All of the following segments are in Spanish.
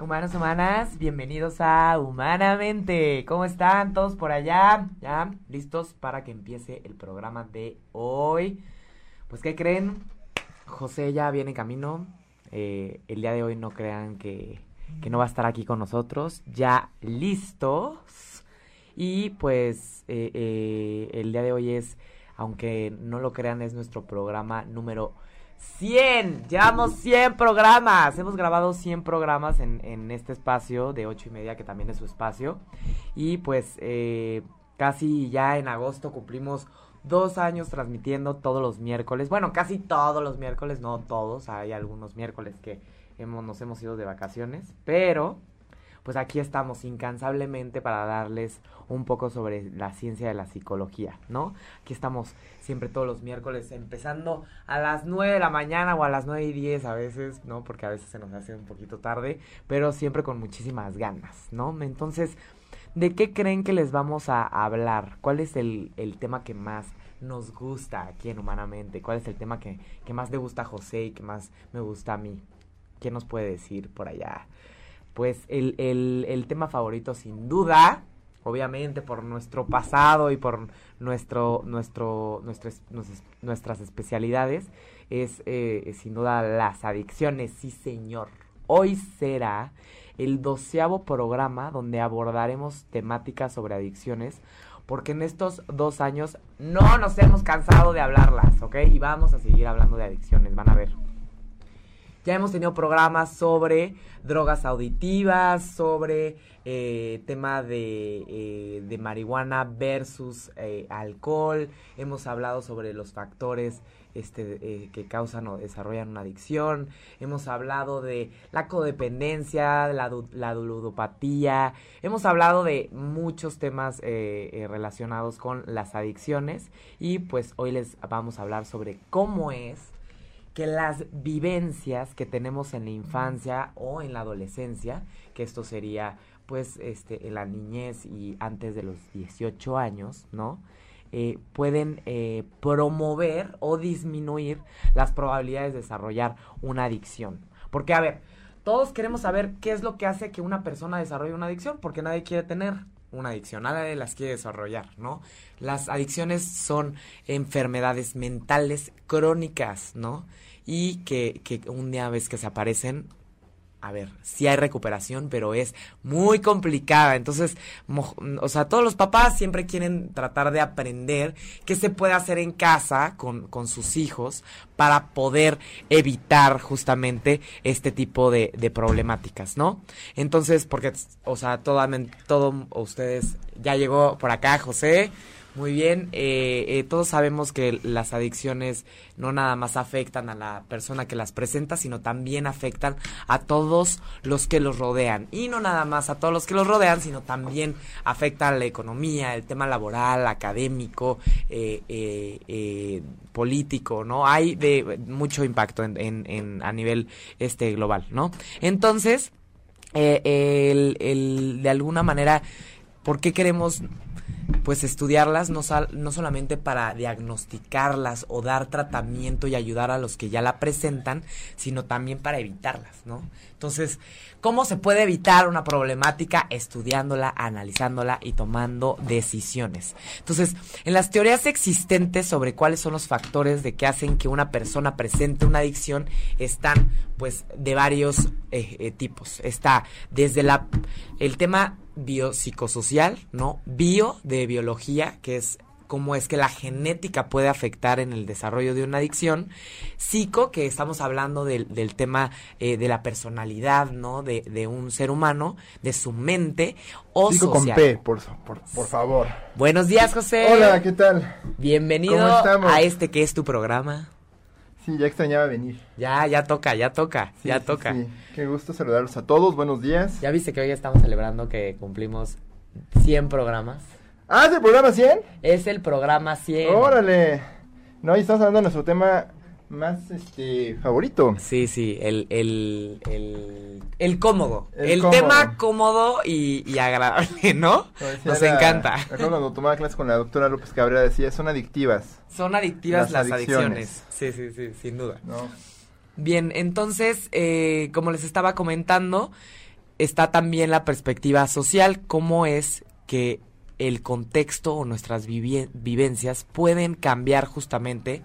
humanos, humanas. Bienvenidos a Humanamente. ¿Cómo están todos por allá? ¿Ya listos para que empiece el programa de hoy? Pues, ¿qué creen? José ya viene en camino. Eh, el día de hoy no crean que, que no va a estar aquí con nosotros. Ya listos. Y pues eh, eh, el día de hoy es, aunque no lo crean, es nuestro programa número 100. Llevamos 100 programas. Hemos grabado 100 programas en, en este espacio de 8 y media, que también es su espacio. Y pues eh, casi ya en agosto cumplimos dos años transmitiendo todos los miércoles. Bueno, casi todos los miércoles, no todos. Hay algunos miércoles que hemos, nos hemos ido de vacaciones. Pero pues aquí estamos incansablemente para darles un poco sobre la ciencia de la psicología, ¿no? Aquí estamos siempre todos los miércoles, empezando a las 9 de la mañana o a las 9 y 10 a veces, ¿no? Porque a veces se nos hace un poquito tarde, pero siempre con muchísimas ganas, ¿no? Entonces, ¿de qué creen que les vamos a hablar? ¿Cuál es el, el tema que más nos gusta aquí en Humanamente? ¿Cuál es el tema que, que más le gusta a José y que más me gusta a mí? ¿Quién nos puede decir por allá? Pues el, el, tema favorito sin duda, obviamente por nuestro pasado y por nuestro, nuestro, nuestras, nuestras especialidades, es eh, sin duda las adicciones, sí señor. Hoy será el doceavo programa donde abordaremos temáticas sobre adicciones, porque en estos dos años no nos hemos cansado de hablarlas, ¿ok? Y vamos a seguir hablando de adicciones, van a ver. Ya hemos tenido programas sobre drogas auditivas, sobre eh, tema de, eh, de, marihuana versus eh, alcohol. Hemos hablado sobre los factores este, eh, que causan o desarrollan una adicción. Hemos hablado de la codependencia, la, la ludopatía. Hemos hablado de muchos temas eh, relacionados con las adicciones. Y pues hoy les vamos a hablar sobre cómo es que las vivencias que tenemos en la infancia o en la adolescencia, que esto sería pues este en la niñez y antes de los 18 años, ¿no? Eh, pueden eh, promover o disminuir las probabilidades de desarrollar una adicción. Porque, a ver, todos queremos saber qué es lo que hace que una persona desarrolle una adicción, porque nadie quiere tener una adicción, nadie las quiere desarrollar, ¿no? Las adicciones son enfermedades mentales crónicas, ¿no? Y que, que un día ves que se aparecen, a ver, sí hay recuperación, pero es muy complicada. Entonces, o sea, todos los papás siempre quieren tratar de aprender qué se puede hacer en casa con, con sus hijos para poder evitar justamente este tipo de, de problemáticas, ¿no? Entonces, porque, o sea, todo, todo ustedes, ya llegó por acá José. Muy bien, eh, eh, todos sabemos que las adicciones no nada más afectan a la persona que las presenta, sino también afectan a todos los que los rodean. Y no nada más a todos los que los rodean, sino también afecta a la economía, el tema laboral, académico, eh, político, ¿no? Hay de mucho impacto en, en, en a nivel este global, ¿no? Entonces, el, el, de alguna manera, ¿por qué queremos pues estudiarlas no, no solamente para diagnosticarlas o dar tratamiento y ayudar a los que ya la presentan, sino también para evitarlas, ¿no? Entonces, ¿cómo se puede evitar una problemática? Estudiándola, analizándola y tomando decisiones. Entonces, en las teorías existentes sobre cuáles son los factores de que hacen que una persona presente una adicción, están pues de varios eh, eh, tipos. Está desde la, el tema biopsicosocial, ¿no? Bio de biología, que es cómo es que la genética puede afectar en el desarrollo de una adicción. Psico, que estamos hablando del, del tema eh, de la personalidad, ¿no? De, de, un ser humano, de su mente o Psico social. con P, por, por, por favor. Buenos días, José. Hola, ¿qué tal? Bienvenido ¿Cómo estamos? a este que es tu programa. Sí, ya extrañaba venir. Ya, ya toca, ya toca, Sí, ya sí, toca. sí. Qué gusto saludarlos a todos. Buenos días. Ya viste que hoy estamos celebrando que cumplimos 100 programas. Ah, ¿es el programa 100? Es el programa 100. Órale. No, y estamos hablando de nuestro tema más este favorito. Sí, sí, el, el, el, el cómodo. El El, cómodo. tema cómodo y, y agradable, ¿no? Nos la- encanta. cuando tomaba clases con la doctora López Cabrera decía, son adictivas, Son adictivas Las las, adicciones. adicciones. Sí, sí, sí, sin duda. ¿no? Bien, entonces, eh, como les estaba comentando, está también la perspectiva social, cómo es que el contexto o nuestras vivencias pueden cambiar justamente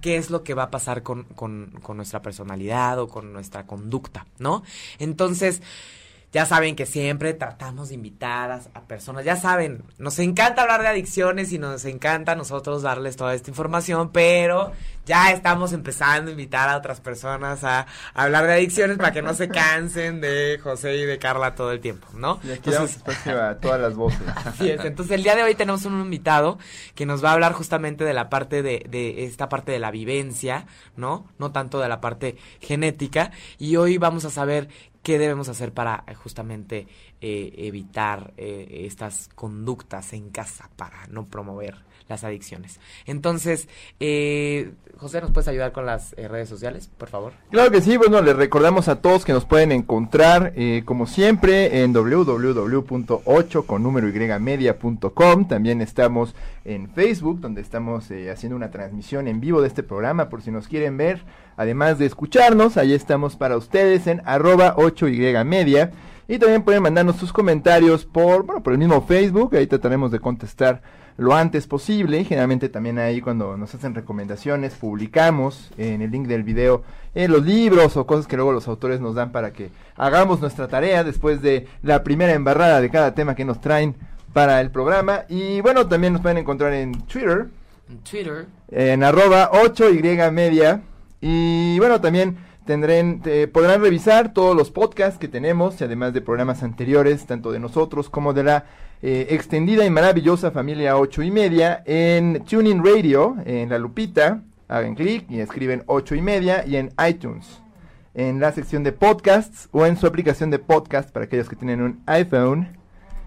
qué es lo que va a pasar con, con, con nuestra personalidad o con nuestra conducta, ¿no? Entonces, ya saben que siempre tratamos de invitar a, a personas, ya saben, nos encanta hablar de adicciones y nos encanta a nosotros darles toda esta información, pero ya estamos empezando a invitar a otras personas a, a hablar de adicciones para que no se cansen de José y de Carla todo el tiempo, ¿no? Y aquí Entonces, espacio a todas las voces. Así es. Entonces, el día de hoy tenemos un invitado que nos va a hablar justamente de la parte de, de esta parte de la vivencia, ¿no? No tanto de la parte genética. Y hoy vamos a saber qué debemos hacer para eh, justamente eh, evitar eh, estas conductas en casa para no promover las adicciones. Entonces, eh, José, ¿nos puedes ayudar con las eh, redes sociales, por favor? Claro que sí, bueno, les recordamos a todos que nos pueden encontrar, eh, como siempre, en www.8 con número y media.com. También estamos en Facebook, donde estamos eh, haciendo una transmisión en vivo de este programa, por si nos quieren ver. Además de escucharnos, ahí estamos para ustedes en arroba 8y media. Y también pueden mandarnos sus comentarios por, bueno, por el mismo Facebook, ahí trataremos de contestar lo antes posible. Y generalmente también ahí cuando nos hacen recomendaciones, publicamos en el link del video eh, los libros o cosas que luego los autores nos dan para que hagamos nuestra tarea después de la primera embarrada de cada tema que nos traen para el programa. Y bueno, también nos pueden encontrar en Twitter, En Twitter. en arroba 8y media. Y bueno, también tendrán, eh, podrán revisar todos los podcasts que tenemos, y además de programas anteriores, tanto de nosotros como de la eh, extendida y maravillosa familia 8 y media, en Tuning Radio, en La Lupita, hagan clic y escriben 8 y media, y en iTunes, en la sección de podcasts o en su aplicación de podcast para aquellos que tienen un iPhone.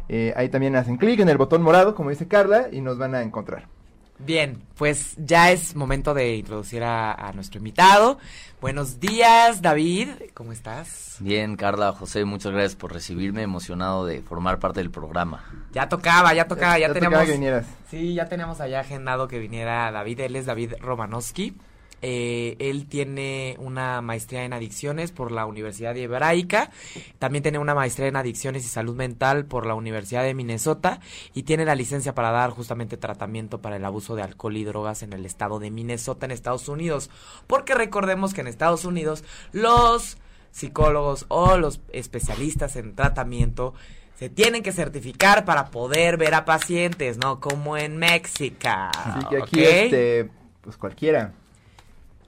Eh, ahí también hacen clic en el botón morado, como dice Carla, y nos van a encontrar. Bien, pues ya es momento de introducir a, a nuestro invitado. Buenos días, David. ¿Cómo estás? Bien, Carla, José, muchas gracias por recibirme, emocionado de formar parte del programa. Ya tocaba, ya tocaba, ya, Ya teníamos. tocaba que vinieras. Sí, ya teníamos allá agendado que viniera David. Él es David Romanowski. Eh, él tiene una maestría en adicciones por la Universidad Hebraica. También tiene una maestría en adicciones y salud mental por la Universidad de Minnesota. Y tiene la licencia para dar justamente tratamiento para el abuso de alcohol y drogas en el estado de Minnesota, en Estados Unidos. Porque recordemos que en Estados Unidos los psicólogos o los especialistas en tratamiento se tienen que certificar para poder ver a pacientes, ¿no? Como en México. Así que aquí, este, pues cualquiera,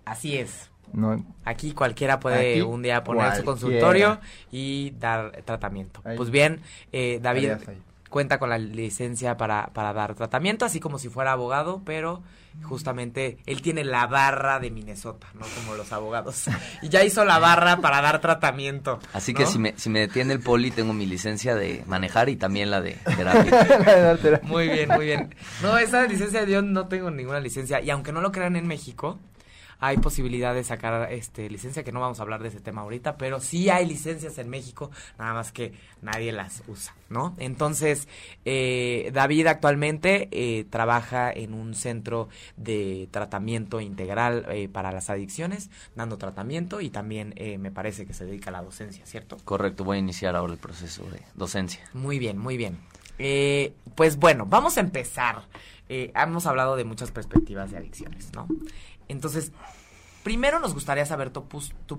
Así es. ¿no? Aquí cualquiera puede Aquí un día poner su consultorio y dar tratamiento. Ahí. Pues bien, eh, David cuenta con la licencia para, para dar tratamiento, así como si fuera abogado, pero justamente él tiene la barra de Minnesota, no como los abogados. Y ya hizo la barra para dar tratamiento. Así ¿no? que si me, si me detiene el poli, tengo mi licencia de manejar y también la de terapia. Muy bien, muy bien. No, esa licencia yo no tengo ninguna licencia. Y aunque no lo crean en México, hay posibilidad de sacar este licencia, que no vamos a hablar de ese tema ahorita, pero sí hay licencias en México, nada más que nadie las usa, ¿no? Entonces, eh, David actualmente eh, trabaja en un centro de tratamiento integral eh, para las adicciones, dando tratamiento y también eh, me parece que se dedica a la docencia, ¿cierto? Correcto, voy a iniciar ahora el proceso de docencia. Muy bien, muy bien. Eh, pues bueno, vamos a empezar. Eh, hemos hablado de muchas perspectivas de adicciones, ¿no? Entonces, primero nos gustaría saber tu,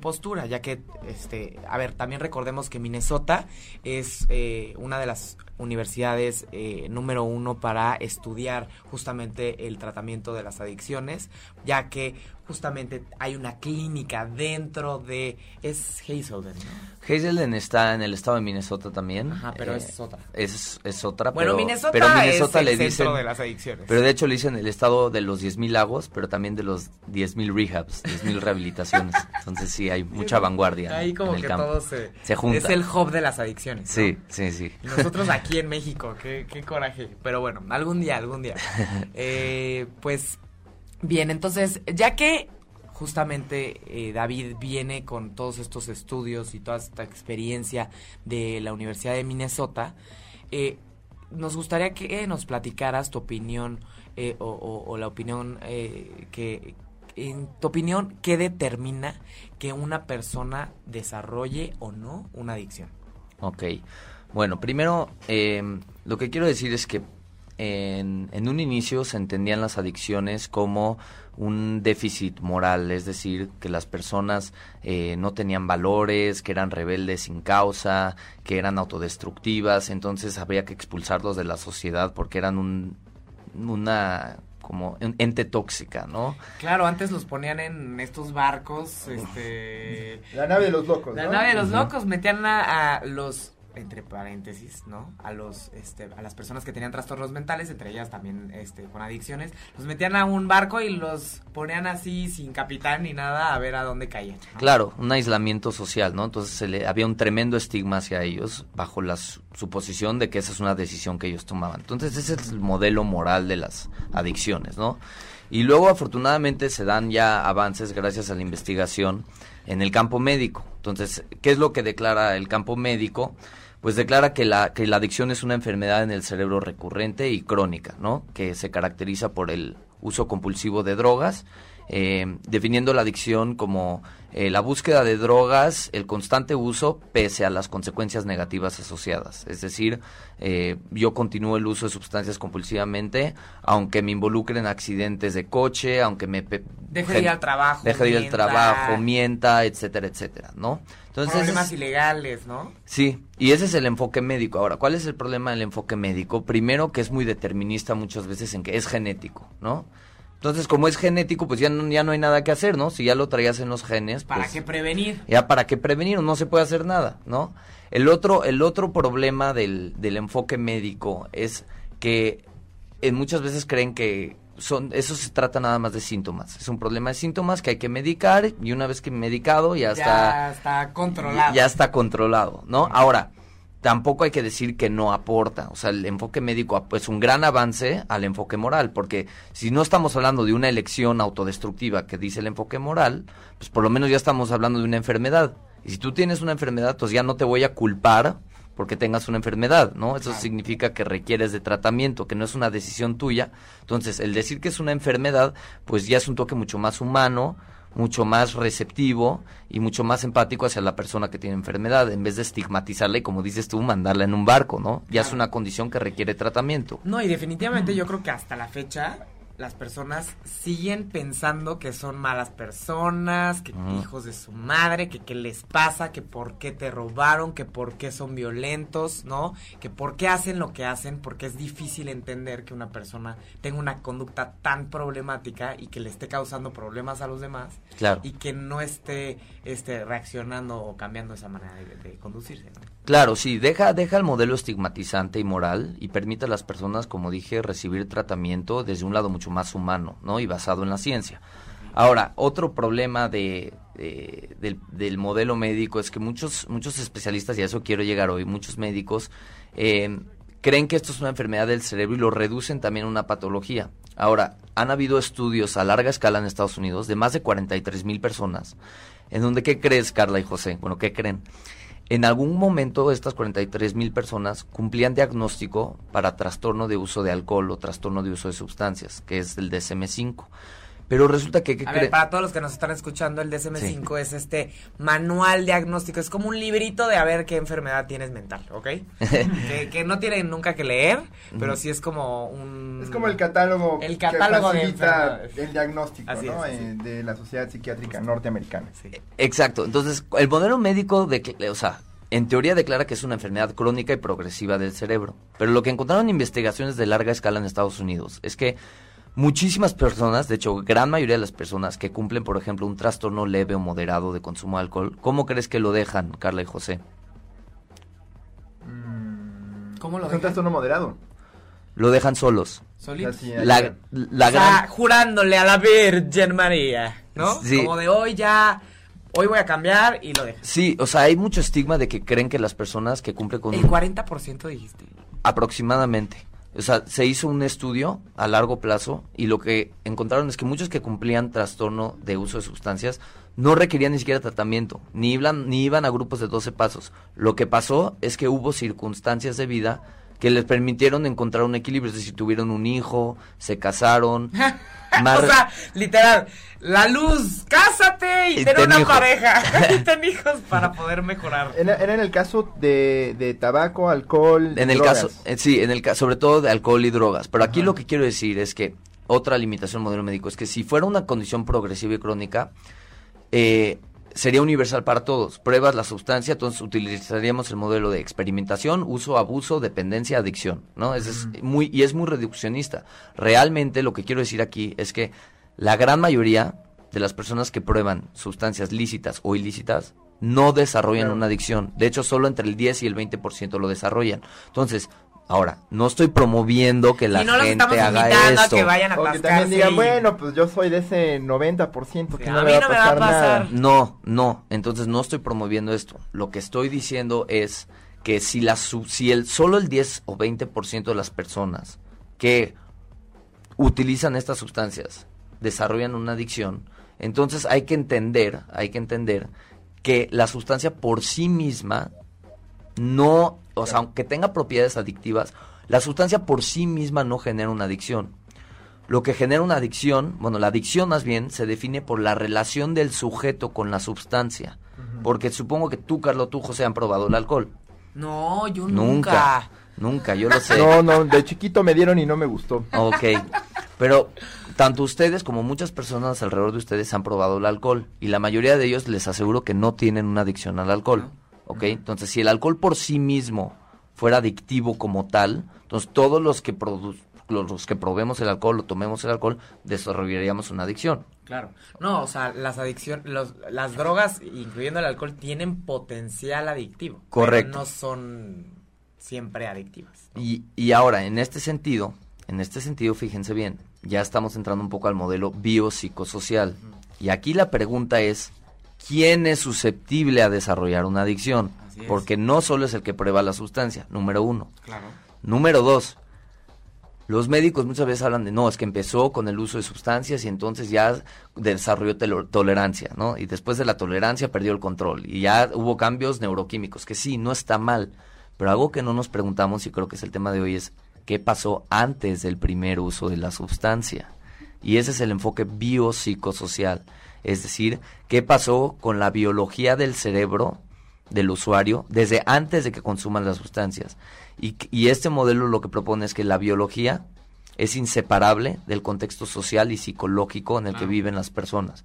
postura, ya que, este, a ver, también recordemos que Minnesota es eh, una de las universidades eh, número uno para estudiar justamente el tratamiento de las adicciones, ya que justamente hay una clínica dentro de... es Hazelden, ¿no? Hazelden está en el estado de Minnesota también. Ajá, pero Eh, es otra. Es, es otra, Bueno, pero, Minnesota, pero Minnesota es el le centro dicen, de las adicciones. Pero de hecho le dicen el estado de los 10.000 lagos, pero también de los 10.000 rehabs, 10.000 rehabilitaciones. Entonces sí, hay mucha vanguardia Ahí como en el que campo. todo se, Se junta. Es el hub de las adicciones. ¿no? Sí, sí, sí. Y nosotros aquí en México, qué, qué coraje. Pero bueno, algún día, algún día. Eh, pues bien, entonces, ya que justamente eh, David viene con todos estos estudios y toda esta experiencia de la Universidad de Minnesota, eh, nos gustaría que nos platicaras tu opinión eh, o, o- o la opinión eh, que, en tu opinión, ¿qué determina que una persona desarrolle o no una adicción? Ok. Bueno, primero, eh, lo que quiero decir es que en, en un inicio se entendían las adicciones como un déficit moral, es decir, que las personas eh, no tenían valores, que eran rebeldes sin causa, que eran autodestructivas, entonces habría que expulsarlos de la sociedad porque eran un, una como un ente tóxica, ¿no? Claro, antes los ponían en estos barcos, este... La nave de los locos, La ¿no? nave de los locos metían a, a los entre paréntesis, ¿no? A los este a las personas que tenían trastornos mentales, entre ellas también este con adicciones, los metían a un barco y los ponían así sin capitán ni nada a ver a dónde caían. Claro, un aislamiento social, ¿no? Entonces se le, había un tremendo estigma hacia ellos bajo la su- suposición de que esa es una decisión que ellos tomaban. Entonces ese es el modelo moral de las adicciones, ¿no? Y luego afortunadamente se dan ya avances gracias a la investigación en el campo médico. Entonces, ¿qué es lo que declara el campo médico? Pues declara que la, que la adicción es una enfermedad en el cerebro recurrente y crónica, ¿no? Que se caracteriza por el uso compulsivo de drogas, eh, definiendo la adicción como eh, la búsqueda de drogas, el constante uso pese a las consecuencias negativas asociadas. Es decir, eh, yo continúo el uso de sustancias compulsivamente, aunque me involucren accidentes de coche, aunque me... Deje de ir al trabajo, Deje de ir al trabajo, mienta, etcétera, etcétera, ¿no? Entonces, Problemas es- ilegales, ¿no? Sí, y ese es el enfoque médico. Ahora, ¿cuál es el problema del enfoque médico? Primero, que es muy determinista muchas veces en que es genético, ¿no? Entonces, como es genético, pues ya no, ya no hay nada que hacer, ¿no? Si ya lo traías en los genes, ¿Para pues qué prevenir? ya para qué prevenir, no se puede hacer nada, ¿no? El otro, el otro problema del, del enfoque médico es que eh, muchas veces creen que son, eso se trata nada más de síntomas. Es un problema de síntomas que hay que medicar y una vez que medicado ya, está Ya está controlado. ya está controlado, ¿no? Ahora, tampoco hay que decir que no aporta. O sea, el enfoque médico es un gran avance al enfoque moral, porque si no estamos hablando de una elección autodestructiva que dice el enfoque moral, pues por lo menos ya estamos hablando de una enfermedad. Y si tú tienes una enfermedad, pues ya no te voy a culpar porque tengas una enfermedad, ¿no? Eso Claro. significa que requieres de tratamiento, que no es una decisión tuya. Entonces, el decir que es una enfermedad, pues ya es un toque mucho más humano, mucho más receptivo y mucho más empático hacia la persona que tiene enfermedad, en vez de estigmatizarla y, como dices tú, mandarla en un barco, ¿no? Ya es una condición que requiere tratamiento. No, y definitivamente yo creo que hasta la fecha las personas siguen pensando que son malas personas, que Ujú. hijos de su madre, que qué les pasa, que por qué te robaron, que por qué son violentos, ¿no? Que por qué hacen lo que hacen, porque es difícil entender que una persona tenga una conducta tan problemática y que le esté causando problemas a los demás Claro. y que no esté este reaccionando o cambiando esa manera de, de conducirse, ¿no? Claro, sí, deja, deja el modelo estigmatizante y moral y permite a las personas, como dije, recibir tratamiento desde un lado mucho más humano, ¿no? Y basado en la ciencia. Ahora, otro problema de, de- del, del modelo médico es que muchos, muchos especialistas, y a eso quiero llegar hoy, muchos médicos, eh, creen que esto es una enfermedad del cerebro y lo reducen también a una patología. Ahora, han habido estudios a larga escala en Estados Unidos de más de 43 mil personas, en donde, ¿qué crees, Carla y José? Bueno, ¿qué creen? En algún momento estas 43 mil personas cumplían diagnóstico para trastorno de uso de alcohol o trastorno de uso de sustancias, que es el DSM-5. Pero resulta que, ¿qué A ver, para todos los que nos están escuchando, el DSM-5 es este manual diagnóstico. Es como un librito de a ver qué enfermedad tienes mental, ¿ok? que, que no tienen nunca que leer, pero sí es como un... Es como el catálogo, El catálogo que de facilita enfermedades. el diagnóstico Así ¿no? es, así Eh, de la Sociedad Psiquiátrica Norteamericana. Sí. Exacto. Entonces, el modelo médico, de, o sea, en teoría declara que es una enfermedad crónica y progresiva del cerebro. Pero lo que encontraron en investigaciones de larga escala en Estados Unidos es que muchísimas personas, de hecho, gran mayoría de las personas que cumplen, por ejemplo, un trastorno leve o moderado de consumo de alcohol, ¿cómo crees que lo dejan, Carla y José? ¿Cómo lo Es un dejan? trastorno moderado. Lo dejan solos. Solito. Así, La, la o gran... sea, jurándole a la Virgen María, ¿no? Sí. Como de hoy ya, hoy voy a cambiar y lo dejas. Sí, o sea, hay mucho estigma de que creen que las personas que cumplen con El un- 40% dijiste. aproximadamente. O sea, se hizo un estudio a largo plazo y lo que encontraron es que muchos que cumplían trastorno de uso de sustancias no requerían ni siquiera tratamiento, ni iban, ni iban a grupos de 12 pasos. Lo que pasó es que hubo circunstancias de vida que les permitieron encontrar un equilibrio, es decir, tuvieron un hijo, se casaron, o sea, literal, la luz, cásate y, Y ten ten una pareja. y ten hijos para poder mejorar. Era, era en el caso de, de tabaco, alcohol, En el drogas. caso, eh, sí, en el caso, sobre todo de alcohol y drogas. Pero aquí Ajá. lo que quiero decir es que otra limitación del modelo médico es que si fuera una condición progresiva y crónica, eh, sería universal para todos. Pruebas la sustancia, entonces utilizaríamos el modelo de experimentación, uso, abuso, dependencia, adicción, ¿no? Ese es muy y es muy reduccionista. Realmente lo que quiero decir aquí es que la gran mayoría de las personas que prueban sustancias lícitas o ilícitas no desarrollan Claro. una adicción. De hecho, solo entre el 10 y el 20% lo desarrollan. Entonces, ahora, no estoy promoviendo que la y no los gente estamos haga invitando esto. a que vayan a O que atascarse. también digan, bueno, pues yo soy de ese 90% que Sí, no a me va no a me va a pasar nada. No, no. Entonces no estoy promoviendo esto. Lo que estoy diciendo es que si la su- si el solo el 10 o 20% de las personas que utilizan estas sustancias desarrollan una adicción, entonces hay que entender, hay que entender que la sustancia por sí misma no, o sea, aunque tenga propiedades adictivas, la sustancia por sí misma no genera una adicción. Lo que genera una adicción, bueno, la adicción más bien se define por la relación del sujeto con la sustancia. Porque supongo que tú, Carlos, tú, José, han probado el alcohol. No, yo Nunca. nunca. Nunca, yo lo sé. No, no, de chiquito me dieron y no me gustó. Ok. Pero tanto ustedes como muchas personas alrededor de ustedes han probado el alcohol. Y la mayoría de ellos les aseguro que no tienen una adicción al alcohol. ¿Ok? Entonces, si el alcohol por sí mismo fuera adictivo como tal, entonces todos los que produ- los, que probemos el alcohol o tomemos el alcohol, desarrollaríamos una adicción. Claro. No, o sea, las adicciones, las drogas, incluyendo el alcohol, tienen potencial adictivo. Correcto. Pero no son siempre adictivas. ¿no? Y, y ahora, en este sentido, en este sentido, fíjense bien, ya estamos entrando un poco al modelo biopsicosocial. Y aquí la pregunta es, ¿quién es susceptible a desarrollar una adicción? Porque no solo es el que prueba la sustancia, número uno. Claro. Número dos, los médicos muchas veces hablan de, no, es que empezó con el uso de sustancias y entonces ya desarrolló tolerancia, ¿no? Y después de la tolerancia perdió el control y ya hubo cambios neuroquímicos, que sí, no está mal, pero algo que no nos preguntamos y creo que es el tema de hoy es, ¿qué pasó antes del primer uso de la sustancia? Y ese es el enfoque biopsicosocial, es decir, ¿qué pasó con la biología del cerebro del usuario desde antes de que consuman las sustancias? Y, y este modelo lo que propone es que la biología es inseparable del contexto social y psicológico en el que viven las personas.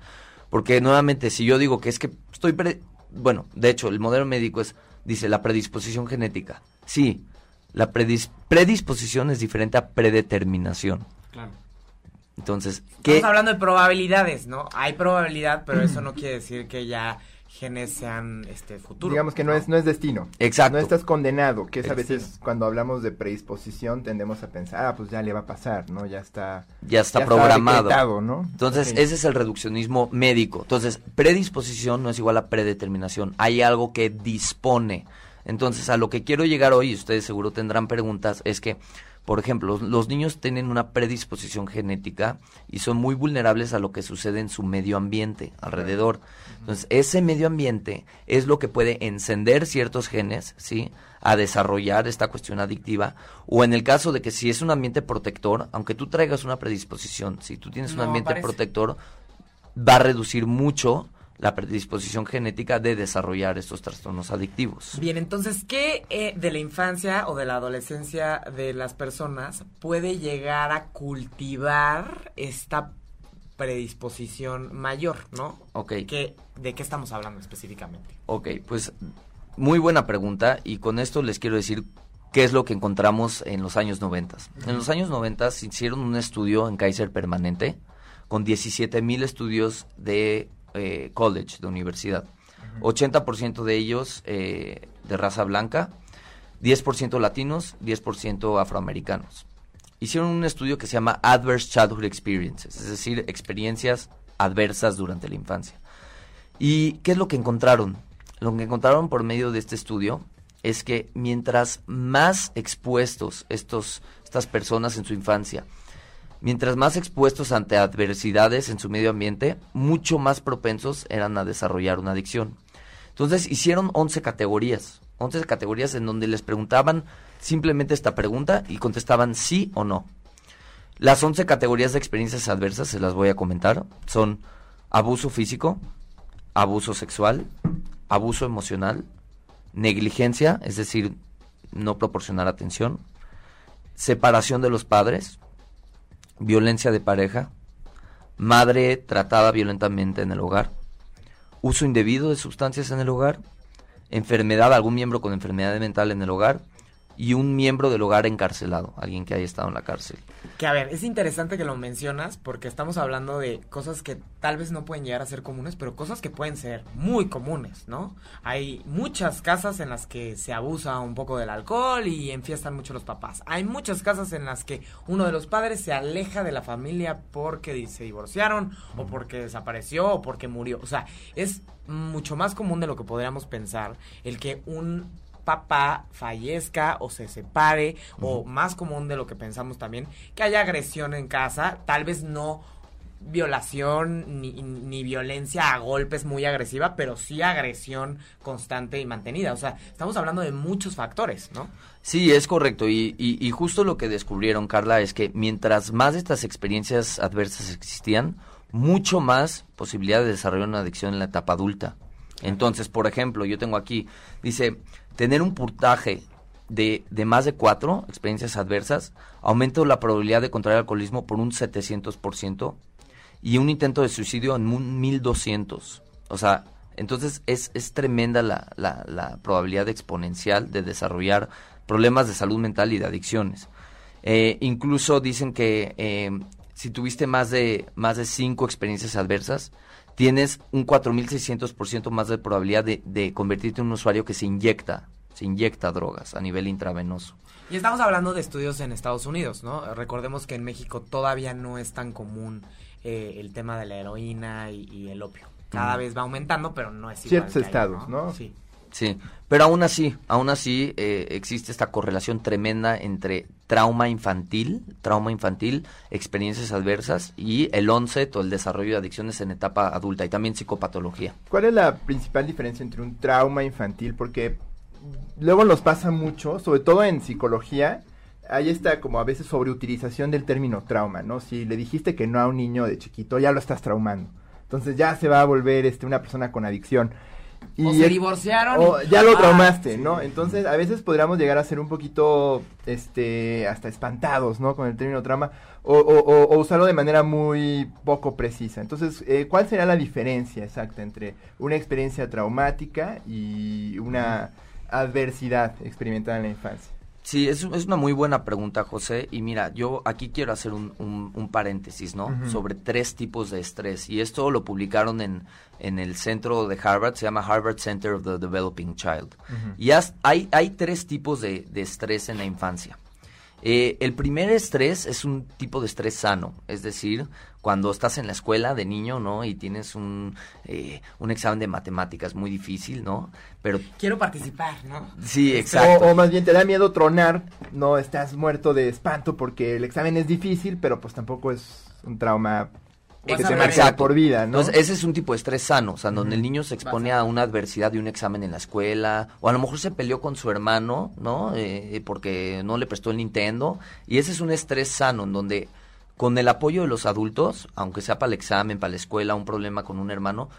Porque nuevamente, si yo digo que es que estoy... pre- bueno, de hecho, el modelo médico es, dice, la predisposición genética. Sí, la predis- predisposición es diferente a predeterminación. Claro. Entonces, ¿qué? Estamos hablando de probabilidades, ¿no? Hay probabilidad, pero eso no quiere decir que ya genes sean este futuro. Digamos que no es, no es destino. Exacto. No estás condenado, que es a veces cuando hablamos de predisposición tendemos a pensar, ah, pues ya le va a pasar, ¿no? Ya está, Ya está ya programado. ¿no? Entonces, ese es el reduccionismo médico. Entonces, predisposición no es igual a predeterminación. Hay algo que dispone. Entonces, a lo que quiero llegar hoy, y ustedes seguro tendrán preguntas, es que, Por ejemplo, los, niños tienen una predisposición genética y son muy vulnerables a lo que sucede en su medio ambiente alrededor. Entonces, ese medio ambiente es lo que puede encender ciertos genes, ¿sí? A desarrollar esta cuestión adictiva. O en el caso de que si es un ambiente protector, aunque tú traigas una predisposición, si tú tienes un ambiente parece. protector, va a reducir mucho la predisposición genética de desarrollar estos trastornos adictivos. Bien, entonces, ¿qué eh, de la infancia o de la adolescencia de las personas puede llegar a cultivar esta predisposición mayor, ¿no? Ok. ¿Qué, ¿De qué estamos hablando específicamente? Ok, pues muy buena pregunta y con esto les quiero decir qué es lo que encontramos en los años 90. En los años 90 se hicieron un estudio en Kaiser permanente con 17 mil estudios de eh, college, de universidad. 80% de ellos eh, de raza blanca, 10% latinos, 10% afroamericanos. Hicieron un estudio que se llama Adverse Childhood Experiences, es decir, experiencias adversas durante la infancia. ¿Y qué es lo que encontraron? Lo que encontraron por medio de este estudio es que mientras más expuestos estos, estas personas en su infancia, mientras más expuestos ante adversidades en su medio ambiente, mucho más propensos eran a desarrollar una adicción. Entonces hicieron 11 categorías, 11 categorías en donde les preguntaban simplemente esta pregunta y contestaban sí o no. Las 11 categorías de experiencias adversas se las voy a comentar. Son abuso físico, abuso sexual, abuso emocional, negligencia, es decir, no proporcionar atención, separación de los padres, violencia de pareja, madre tratada violentamente en el hogar, uso indebido de sustancias en el hogar, enfermedad, algún miembro con enfermedad mental en el hogar y un miembro del hogar encarcelado, alguien que haya estado en la cárcel. Que a ver, es interesante que lo mencionas porque estamos hablando de cosas que tal vez no pueden llegar a ser comunes, pero cosas que pueden ser muy comunes, ¿no? Hay muchas casas en las que se abusa un poco del alcohol y enfiestan mucho los papás. Hay muchas casas en las que uno de los padres se aleja de la familia porque se divorciaron o porque desapareció o porque murió. O sea, es mucho más común de lo que podríamos pensar el que un papá fallezca o se separe o más común de lo que pensamos también que haya agresión en casa tal vez no violación ni, ni violencia a golpes muy agresiva pero sí agresión constante y mantenida o sea estamos hablando de muchos factores no Sí, es correcto. Y, y, y justo lo que descubrieron, Carla, es que mientras más de estas experiencias adversas existían, mucho más posibilidad de desarrollar una adicción en la etapa adulta. Entonces, por ejemplo, yo tengo aquí, dice, tener un puntaje de, de más de cuatro experiencias adversas aumenta la probabilidad de contraer alcoholismo por un 700% y un intento de suicidio en un 1200. O sea, entonces es, es tremenda la, la, la probabilidad exponencial de desarrollar problemas de salud mental y de adicciones. Eh, incluso dicen que eh, si tuviste más de, más de cinco experiencias adversas, tienes un 4.600% más de probabilidad de, de convertirte en un usuario que se inyecta, se inyecta drogas a nivel intravenoso. y estamos hablando de estudios en Estados Unidos no recordemos que en México todavía no es tan común eh, el tema de la heroína y, y el opio cada Mm. vez va aumentando pero no es igual Ciertos que allá, estados, ¿no? sí Sí, pero aún así, aún así eh, existe esta correlación tremenda entre trauma infantil, trauma infantil, experiencias adversas y el onset o el desarrollo de adicciones en etapa adulta y también psicopatología. ¿Cuál es la principal diferencia entre un trauma infantil? Porque luego nos pasa mucho, sobre todo en psicología, hay esta como a veces sobreutilización del término trauma, ¿no? Si le dijiste que no a un niño de chiquito, ya lo estás traumando. Entonces ya se va a volver este una persona con adicción. O se divorciaron o y- ya lo Ah, traumaste, sí, ¿no? Entonces, a veces podríamos llegar a ser un poquito, este, hasta espantados, ¿no? Con el término trauma, o, o- o- o usarlo de manera muy poco precisa. Entonces, eh, ¿cuál sería la diferencia exacta entre una experiencia traumática y una adversidad experimentada en la infancia? Sí, es, es una muy buena pregunta, José. Y mira, yo aquí quiero hacer un, un- un paréntesis, ¿no? Sobre tres tipos de estrés. Y esto lo publicaron en, en el centro de Harvard, se llama Harvard Center of the Developing Child. Y has- hay, hay tres tipos de, de estrés en la infancia. Eh, el primer estrés es un tipo de estrés sano, es decir, cuando estás en la escuela de niño, ¿no? Y tienes un, eh, un examen de matemáticas muy difícil, ¿no? Pero Quiero participar, ¿no? sí, exacto. O, o más bien te da miedo tronar, no estás muerto de espanto porque el examen es difícil, pero pues tampoco es un trauma que te marca por vida, ¿no? Entonces, ese es un tipo de estrés sano, o sea, donde el niño se expone a una adversidad de un examen en la escuela, o a lo mejor se peleó con su hermano, ¿no? Eh, porque no le prestó el Nintendo, y ese es un estrés sano, en donde con el apoyo de los adultos, aunque sea para el examen, para la escuela, un problema con un hermano,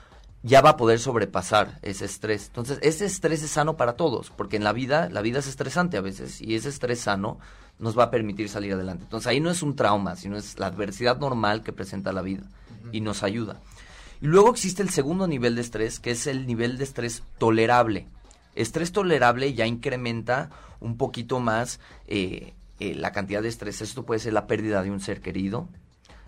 ya va a poder sobrepasar ese estrés. Entonces, ese estrés es sano para todos, porque en la vida, la vida es estresante a veces, y ese estrés sano nos va a permitir salir adelante. Entonces, ahí no es un trauma, sino es la adversidad normal que presenta la vida, y nos ayuda. Y luego existe el segundo nivel de estrés, que es el nivel de estrés tolerable. Estrés tolerable ya incrementa un poquito más eh, eh, la cantidad de estrés. Esto puede ser la pérdida de un ser querido.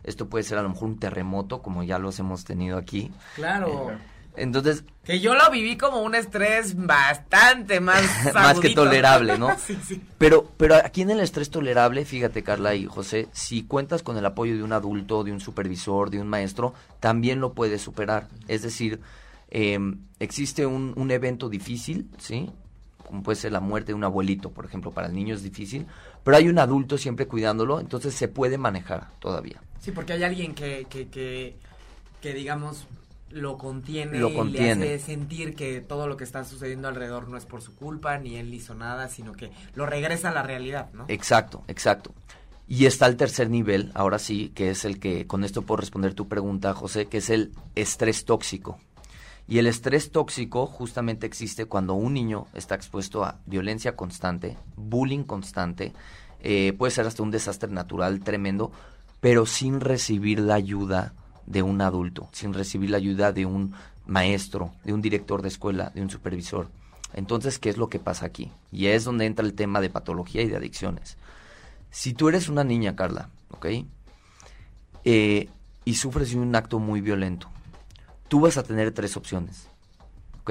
Esto puede ser a lo mejor un terremoto, como ya los hemos tenido aquí. Claro. Entonces, Que yo lo viví como un estrés bastante más Más que tolerable, ¿no? sí, sí. Pero, pero aquí en el estrés tolerable, fíjate Carla y José, si cuentas con el apoyo de un adulto, de un supervisor, de un maestro, también lo puedes superar. Es decir, eh, existe un, un evento difícil, ¿sí? Como puede ser la muerte de un abuelito, por ejemplo, para el niño es difícil, pero hay un adulto siempre cuidándolo, entonces se puede manejar todavía. Sí, porque hay alguien que, que, que, que digamos, lo contiene, Lo y contiene. le hace sentir que todo lo que está sucediendo alrededor no es por su culpa, ni él hizo nada, sino que lo regresa a la realidad, ¿no? Exacto, exacto. Y está el tercer nivel, ahora sí, que es el que, con esto puedo responder tu pregunta, José, que es el estrés tóxico. Y el estrés tóxico justamente existe cuando un niño está expuesto a violencia constante, bullying constante, eh, puede ser hasta un desastre natural tremendo, pero sin recibir la ayuda de un adulto, sin recibir la ayuda de un maestro, de un director de escuela, de un supervisor. Entonces, ¿qué es lo que pasa aquí? Y es donde entra el tema de patología y de adicciones. Si tú eres una niña, Carla, ¿ok? Eh, y sufres un acto muy violento, tú vas a tener tres opciones, ¿ok?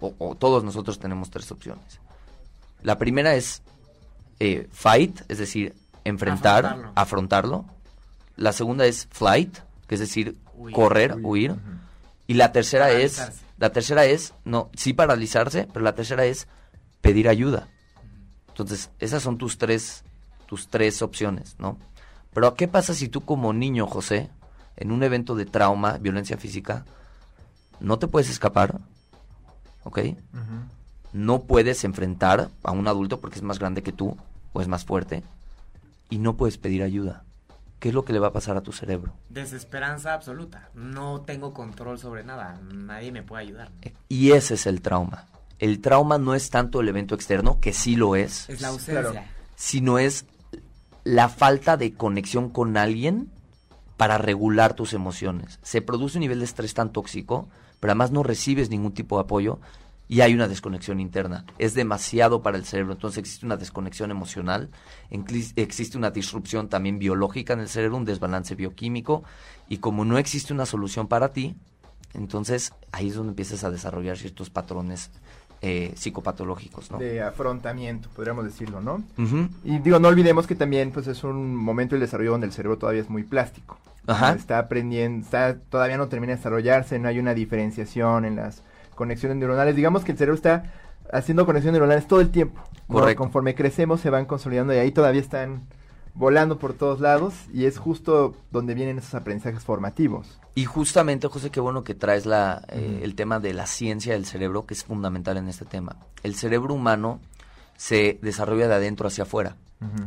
O, o todos nosotros tenemos tres opciones. La primera es eh, fight, es decir, enfrentar, Afrontarlo. afrontarlo. La segunda es flight, que es decir, Huir. correr, huir. Y la tercera es, la tercera es, no, sí paralizarse, pero la tercera es pedir ayuda. Entonces, esas son tus tres, tus tres opciones, ¿no? Pero, ¿qué pasa si tú como niño, José, en un evento de trauma, violencia física, no te puedes escapar, ¿ok? No puedes enfrentar a un adulto porque es más grande que tú o es más fuerte y no puedes pedir ayuda. ¿Qué es lo que le va a pasar a tu cerebro? Desesperanza absoluta. No tengo control sobre nada. Nadie me puede ayudar. Y ese es el trauma. El trauma no es tanto el evento externo, que sí lo es, Es la ausencia. Claro. sino es la falta de conexión con alguien para regular tus emociones. Se produce un nivel de estrés tan tóxico, pero además no recibes ningún tipo de apoyo y hay una desconexión interna. Es demasiado para el cerebro, entonces existe una desconexión emocional, existe una disrupción también biológica en el cerebro, un desbalance bioquímico y como no existe una solución para ti, entonces ahí es donde empiezas a desarrollar ciertos patrones eh, psicopatológicos, ¿no? De afrontamiento, podríamos decirlo, ¿no? Y digo, no olvidemos que también pues es un momento del desarrollo donde el cerebro todavía es muy plástico. Ajá. Está aprendiendo, está, todavía no termina de desarrollarse, no hay una diferenciación en las conexiones neuronales. Digamos que el cerebro está haciendo conexiones neuronales todo el tiempo. ¿no? Correcto. Conforme crecemos se van consolidando y ahí todavía están volando por todos lados y es justo donde vienen esos aprendizajes formativos. Y justamente, José, qué bueno que traes la, eh, el tema de la ciencia del cerebro, que es fundamental en este tema. El cerebro humano se desarrolla de adentro hacia afuera.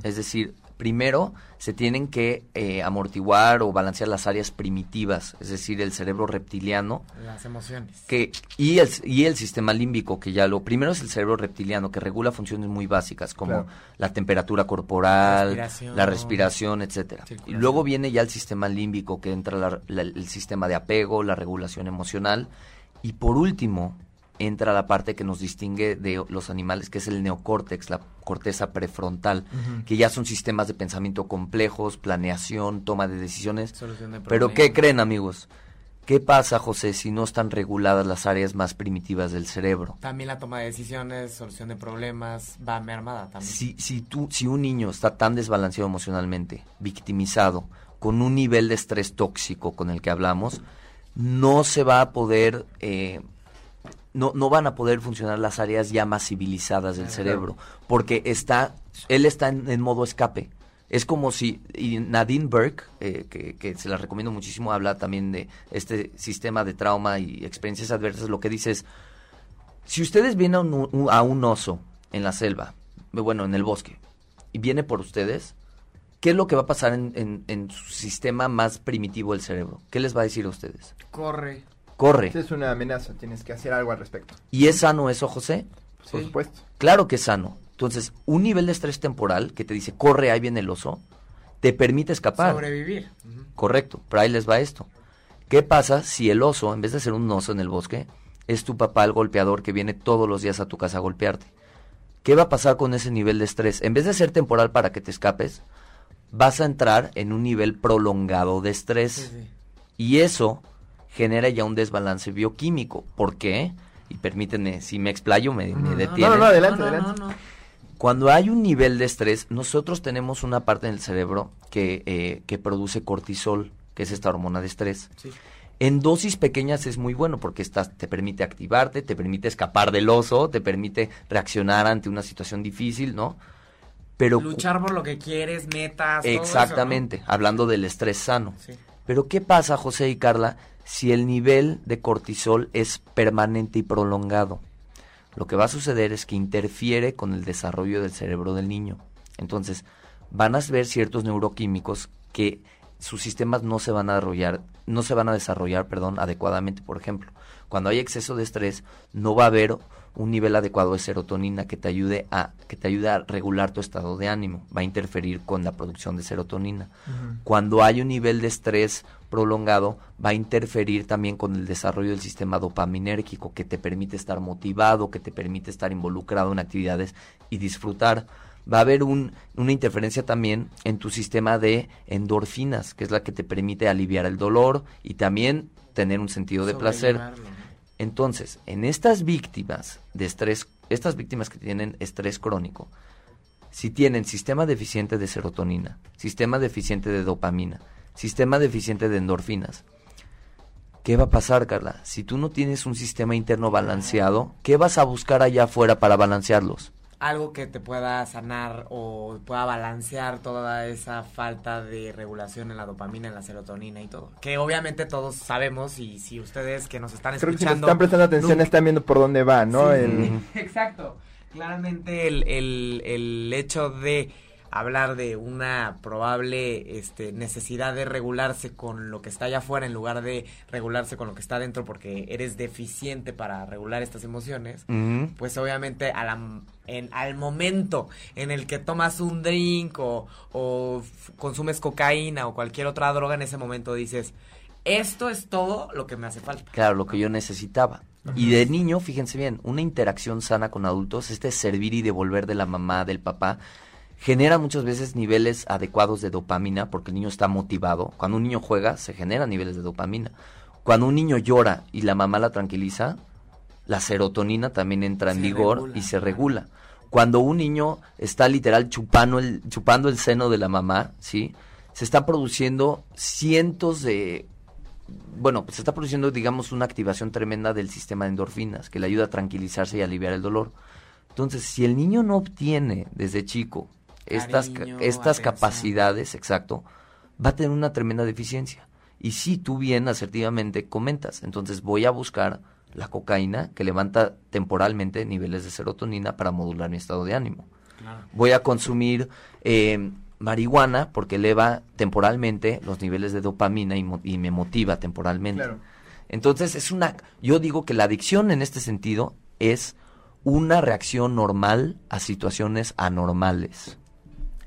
Es decir, primero se tienen que eh, amortiguar o balancear las áreas primitivas, es decir, el cerebro reptiliano, Las emociones. que y el, y el sistema límbico, que ya lo primero es el cerebro reptiliano, que regula funciones muy básicas como Claro. la temperatura corporal, Respiración. la respiración, etcétera. Y luego viene ya el sistema límbico, que entra la- la- el sistema de apego, la regulación emocional. Y por último, entra la parte que nos distingue de los animales, que es el neocórtex, la corteza prefrontal, que ya son sistemas de pensamiento complejos, planeación, toma de decisiones. De Pero. ¿qué creen, amigos? ¿Qué pasa, José, si no están reguladas las áreas más primitivas del cerebro? También la toma de decisiones, solución de problemas, va mermada también. Si, si, tú, si un niño está tan desbalanceado emocionalmente, victimizado, con un nivel de estrés tóxico con el que hablamos, no se va a poder, eh, no, no van a poder funcionar las áreas ya más civilizadas del cerebro, porque está, él está en, en modo escape. Es como si, y Nadine Burke, eh, que, que, se la recomiendo muchísimo, habla también de este sistema de trauma y experiencias adversas, lo que dice es, si ustedes vienen a un, a un oso en la selva, bueno, en el bosque, y viene por ustedes, ¿qué es lo que va a pasar en, en, en, su sistema más primitivo del cerebro? ¿Qué les va a decir a ustedes? Corre. Corre. Es una amenaza, tienes que hacer algo al respecto. ¿Y es sano eso, José? Pues, por supuesto. Claro que es sano. Entonces, un nivel de estrés temporal que te dice, corre, ahí viene el oso, te permite escapar. Sobrevivir. Uh -huh. Correcto, pero ahí les va esto. ¿Qué pasa si el oso, en vez de ser un oso en el bosque, es tu papá el golpeador que viene todos los días a tu casa a golpearte? ¿Qué va a pasar con ese nivel de estrés? En vez de ser temporal para que te escapes, vas a entrar en un nivel prolongado de estrés. Sí, sí. Y eso genera ya un desbalance bioquímico. ¿Por qué? Y permítanme, si me explayo, me, me detienen. No, no, adelante, adelante. Cuando hay un nivel de estrés, nosotros tenemos una parte en el cerebro que, eh, que produce cortisol, que es esta hormona de estrés. Sí. En dosis pequeñas es muy bueno porque estás, te permite activarte, te permite escapar del oso, te permite reaccionar ante una situación difícil, ¿no? Pero luchar por lo que quieres, metas. Exactamente, eso, ¿no? hablando del estrés sano. Sí. Pero ¿qué pasa, José y Carla, si el nivel de cortisol es permanente y prolongado? Lo que va a suceder es que interfiere con el desarrollo del cerebro del niño. Entonces, van a ver ciertos neuroquímicos que sus sistemas no se van a desarrollar, no se van a desarrollar, perdón, adecuadamente. Por ejemplo, cuando hay exceso de estrés, no va a haber un nivel adecuado de serotonina que te ayude a que te ayude a regular tu estado de ánimo, va a interferir con la producción de serotonina. Uh -huh. Cuando hay un nivel de estrés prolongado, va a interferir también con el desarrollo del sistema dopaminérgico que te permite estar motivado, que te permite estar involucrado en actividades y disfrutar. Va a haber un, una interferencia también en tu sistema de endorfinas, que es la que te permite aliviar el dolor y también tener un sentido de placer. Entonces, en estas víctimas de estrés, estas víctimas que tienen estrés crónico, si tienen sistema deficiente de serotonina, sistema deficiente de dopamina, sistema deficiente de endorfinas, ¿qué va a pasar, Carla? Si tú no tienes un sistema interno balanceado, ¿qué vas a buscar allá afuera para balancearlos? Algo que te pueda sanar o pueda balancear toda esa falta de regulación en la dopamina, en la serotonina y todo. Que obviamente todos sabemos y si ustedes que nos están Creo escuchando... Que si están prestando atención nunca... están viendo por dónde va, ¿no? Sí, el... Exacto. Claramente el, el, el hecho de hablar de una probable este, necesidad de regularse con lo que está allá afuera en lugar de regularse con lo que está adentro porque eres deficiente para regular estas emociones, Uh -huh. pues obviamente a la, en, al momento en el que tomas un drink o, o consumes cocaína o cualquier otra droga, en ese momento dices, esto es todo lo que me hace falta. Claro, lo que yo necesitaba. Y de niño, fíjense bien, una interacción sana con adultos, este servir y devolver de la mamá, del papá, genera muchas veces niveles adecuados de dopamina porque el niño está motivado. Cuando un niño juega, se generan niveles de dopamina. Cuando un niño llora y la mamá la tranquiliza, la serotonina también entra en vigor regula, y se regula. Cuando un niño está literal chupando el, chupando el seno de la mamá, ¿sí? Se está produciendo cientos de... Bueno, pues se está produciendo, digamos, una activación tremenda del sistema de endorfinas que le ayuda a tranquilizarse y aliviar el dolor. Entonces, si el niño no obtiene desde chico estas, Cariño, estas capacidades, exacto, va a tener una tremenda deficiencia. Y si tú bien asertivamente comentas, entonces voy a buscar la cocaína que levanta temporalmente niveles de serotonina para modular mi estado de ánimo. Claro. Voy a consumir eh, marihuana porque eleva temporalmente los niveles de dopamina y, mo- y me motiva temporalmente. Claro. Entonces es una, yo digo que la adicción en este sentido es una reacción normal a situaciones anormales.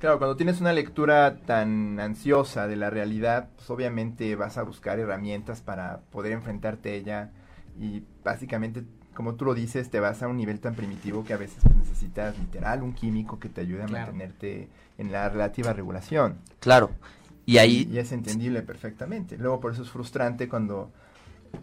Claro, cuando tienes una lectura tan ansiosa de la realidad, pues obviamente vas a buscar herramientas para poder enfrentarte a ella y básicamente, como tú lo dices, te vas a un nivel tan primitivo que a veces pues, necesitas literal un químico que te ayude a Claro. mantenerte en la relativa regulación. Claro. Y ahí, Y es entendible perfectamente. Luego por eso es frustrante cuando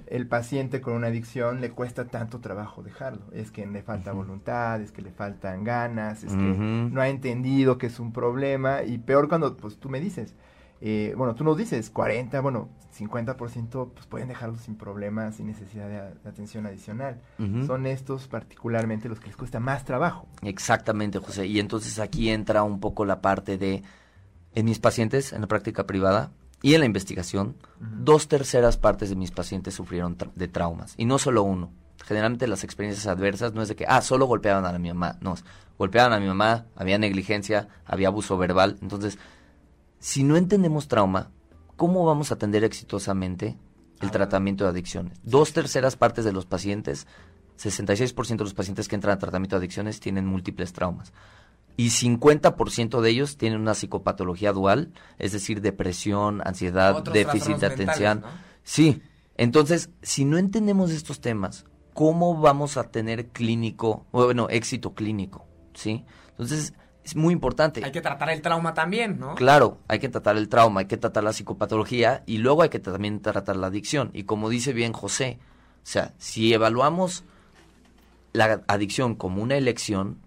el paciente con una adicción le cuesta tanto trabajo dejarlo. Es que le falta voluntad, es que le faltan ganas, es que no ha entendido que es un problema y peor cuando pues tú me dices, eh, bueno, tú nos dices 40, bueno, 50% pues pueden dejarlo sin problemas, sin necesidad de, atención adicional. Son estos particularmente los que les cuesta más trabajo. Exactamente, José. Y entonces aquí entra un poco la parte de, en mis pacientes, en la práctica privada y en la investigación, dos terceras partes de mis pacientes sufrieron tra- de traumas. Y no solo uno. Generalmente las experiencias adversas no es de que, ah, solo golpeaban a mi mamá. No, golpeaban a mi mamá, había negligencia, había abuso verbal. Entonces, si no entendemos trauma, ¿cómo vamos a atender exitosamente el tratamiento de adicciones? Dos terceras partes de los pacientes, 66% de los pacientes que entran a tratamiento de adicciones tienen múltiples traumas. Y 50% de ellos tienen una psicopatología dual, es decir, depresión, ansiedad, Otros déficit de atención. Sí, entonces, si no entendemos estos temas, ¿cómo vamos a tener clínico, bueno, éxito clínico? ¿Sí? Entonces, es muy importante. Hay que tratar el trauma también, ¿no? Claro, hay que tratar el trauma, hay que tratar la psicopatología y luego hay que también tratar la adicción. Y como dice bien José, o sea, si evaluamos la adicción como una elección,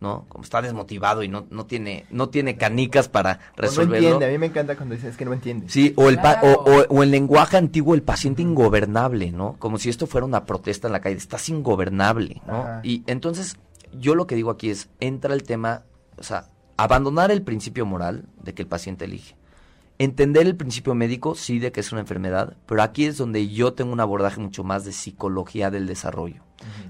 ¿no? Como está desmotivado y no, no tiene, no tiene canicas para O no resolverlo. entiende, a mí me encanta cuando dices que no entiende. Sí, o el, pa- o, o- o el lenguaje antiguo, el paciente ingobernable, ¿no? Como si esto fuera una protesta en la calle, estás ingobernable, ¿no? Ajá. Y entonces, yo lo que digo aquí es, entra el tema, o sea, abandonar el principio moral de que el paciente elige. Entender el principio médico, sí, de que es una enfermedad, pero aquí es donde yo tengo un abordaje mucho más de psicología del desarrollo.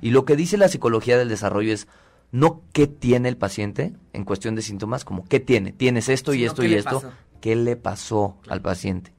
Y lo que dice la psicología del desarrollo es no qué tiene el paciente en cuestión de síntomas, como qué tiene, tienes esto y Sino esto y esto, pasó. qué le pasó al paciente.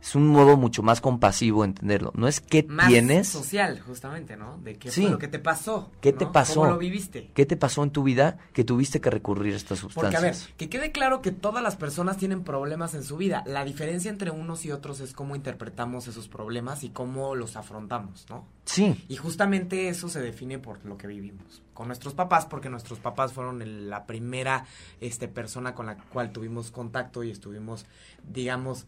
Es un modo mucho más compasivo entenderlo. No es qué Más tienes, social, justamente, ¿no? De qué Sí. fue lo que te pasó. ¿Qué ¿no? te pasó? ¿Cómo lo viviste? qué te pasó en tu vida que tuviste que recurrir a estas Porque, a ver, sustancias. que quede claro que todas las personas tienen problemas en su vida. La diferencia entre unos y otros es cómo interpretamos esos problemas y cómo los afrontamos, ¿no? Sí, Y justamente eso se define por lo que vivimos. Con nuestros papás, porque nuestros papás fueron el- la primera este, persona con la cual tuvimos contacto y estuvimos, digamos,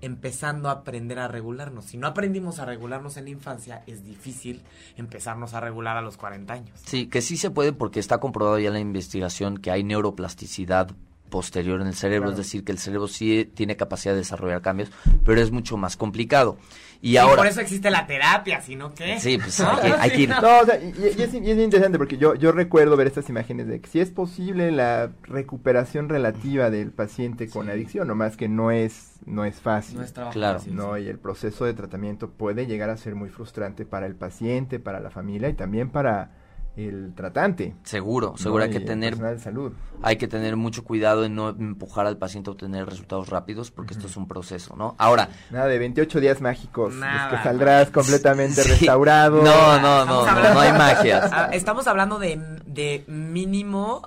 empezando a aprender a regularnos. Si no aprendimos a regularnos en la infancia, es difícil empezarnos a regular a los 40 años. sí, que sí se puede porque está comprobado ya la investigación que hay neuroplasticidad posterior en el cerebro, es decir, que el cerebro sí tiene capacidad de desarrollar cambios, pero es mucho más complicado. Y Sí, ahora, por eso existe la terapia, si no qué. sí, pues hay que, hay que ir. No, o sea, y, y es, y es interesante porque yo, yo recuerdo ver estas imágenes de que si es posible la recuperación relativa del paciente con Sí. adicción, nomás que no es, no es fácil. No es trabajo Claro. fácil, No, sí. y el proceso de tratamiento puede llegar a ser muy frustrante para el paciente, para la familia y también para el tratante. Seguro, ¿no? seguro hay que el tener personal de salud. hay que tener mucho cuidado en no empujar al paciente a obtener resultados rápidos porque esto es un proceso, ¿no? Ahora, Nada de 28 días mágicos, Nada, que saldrás completamente Sí. restaurado. No, no, no, no, hablando- no hay magias. Ah, Estamos hablando de, de mínimo,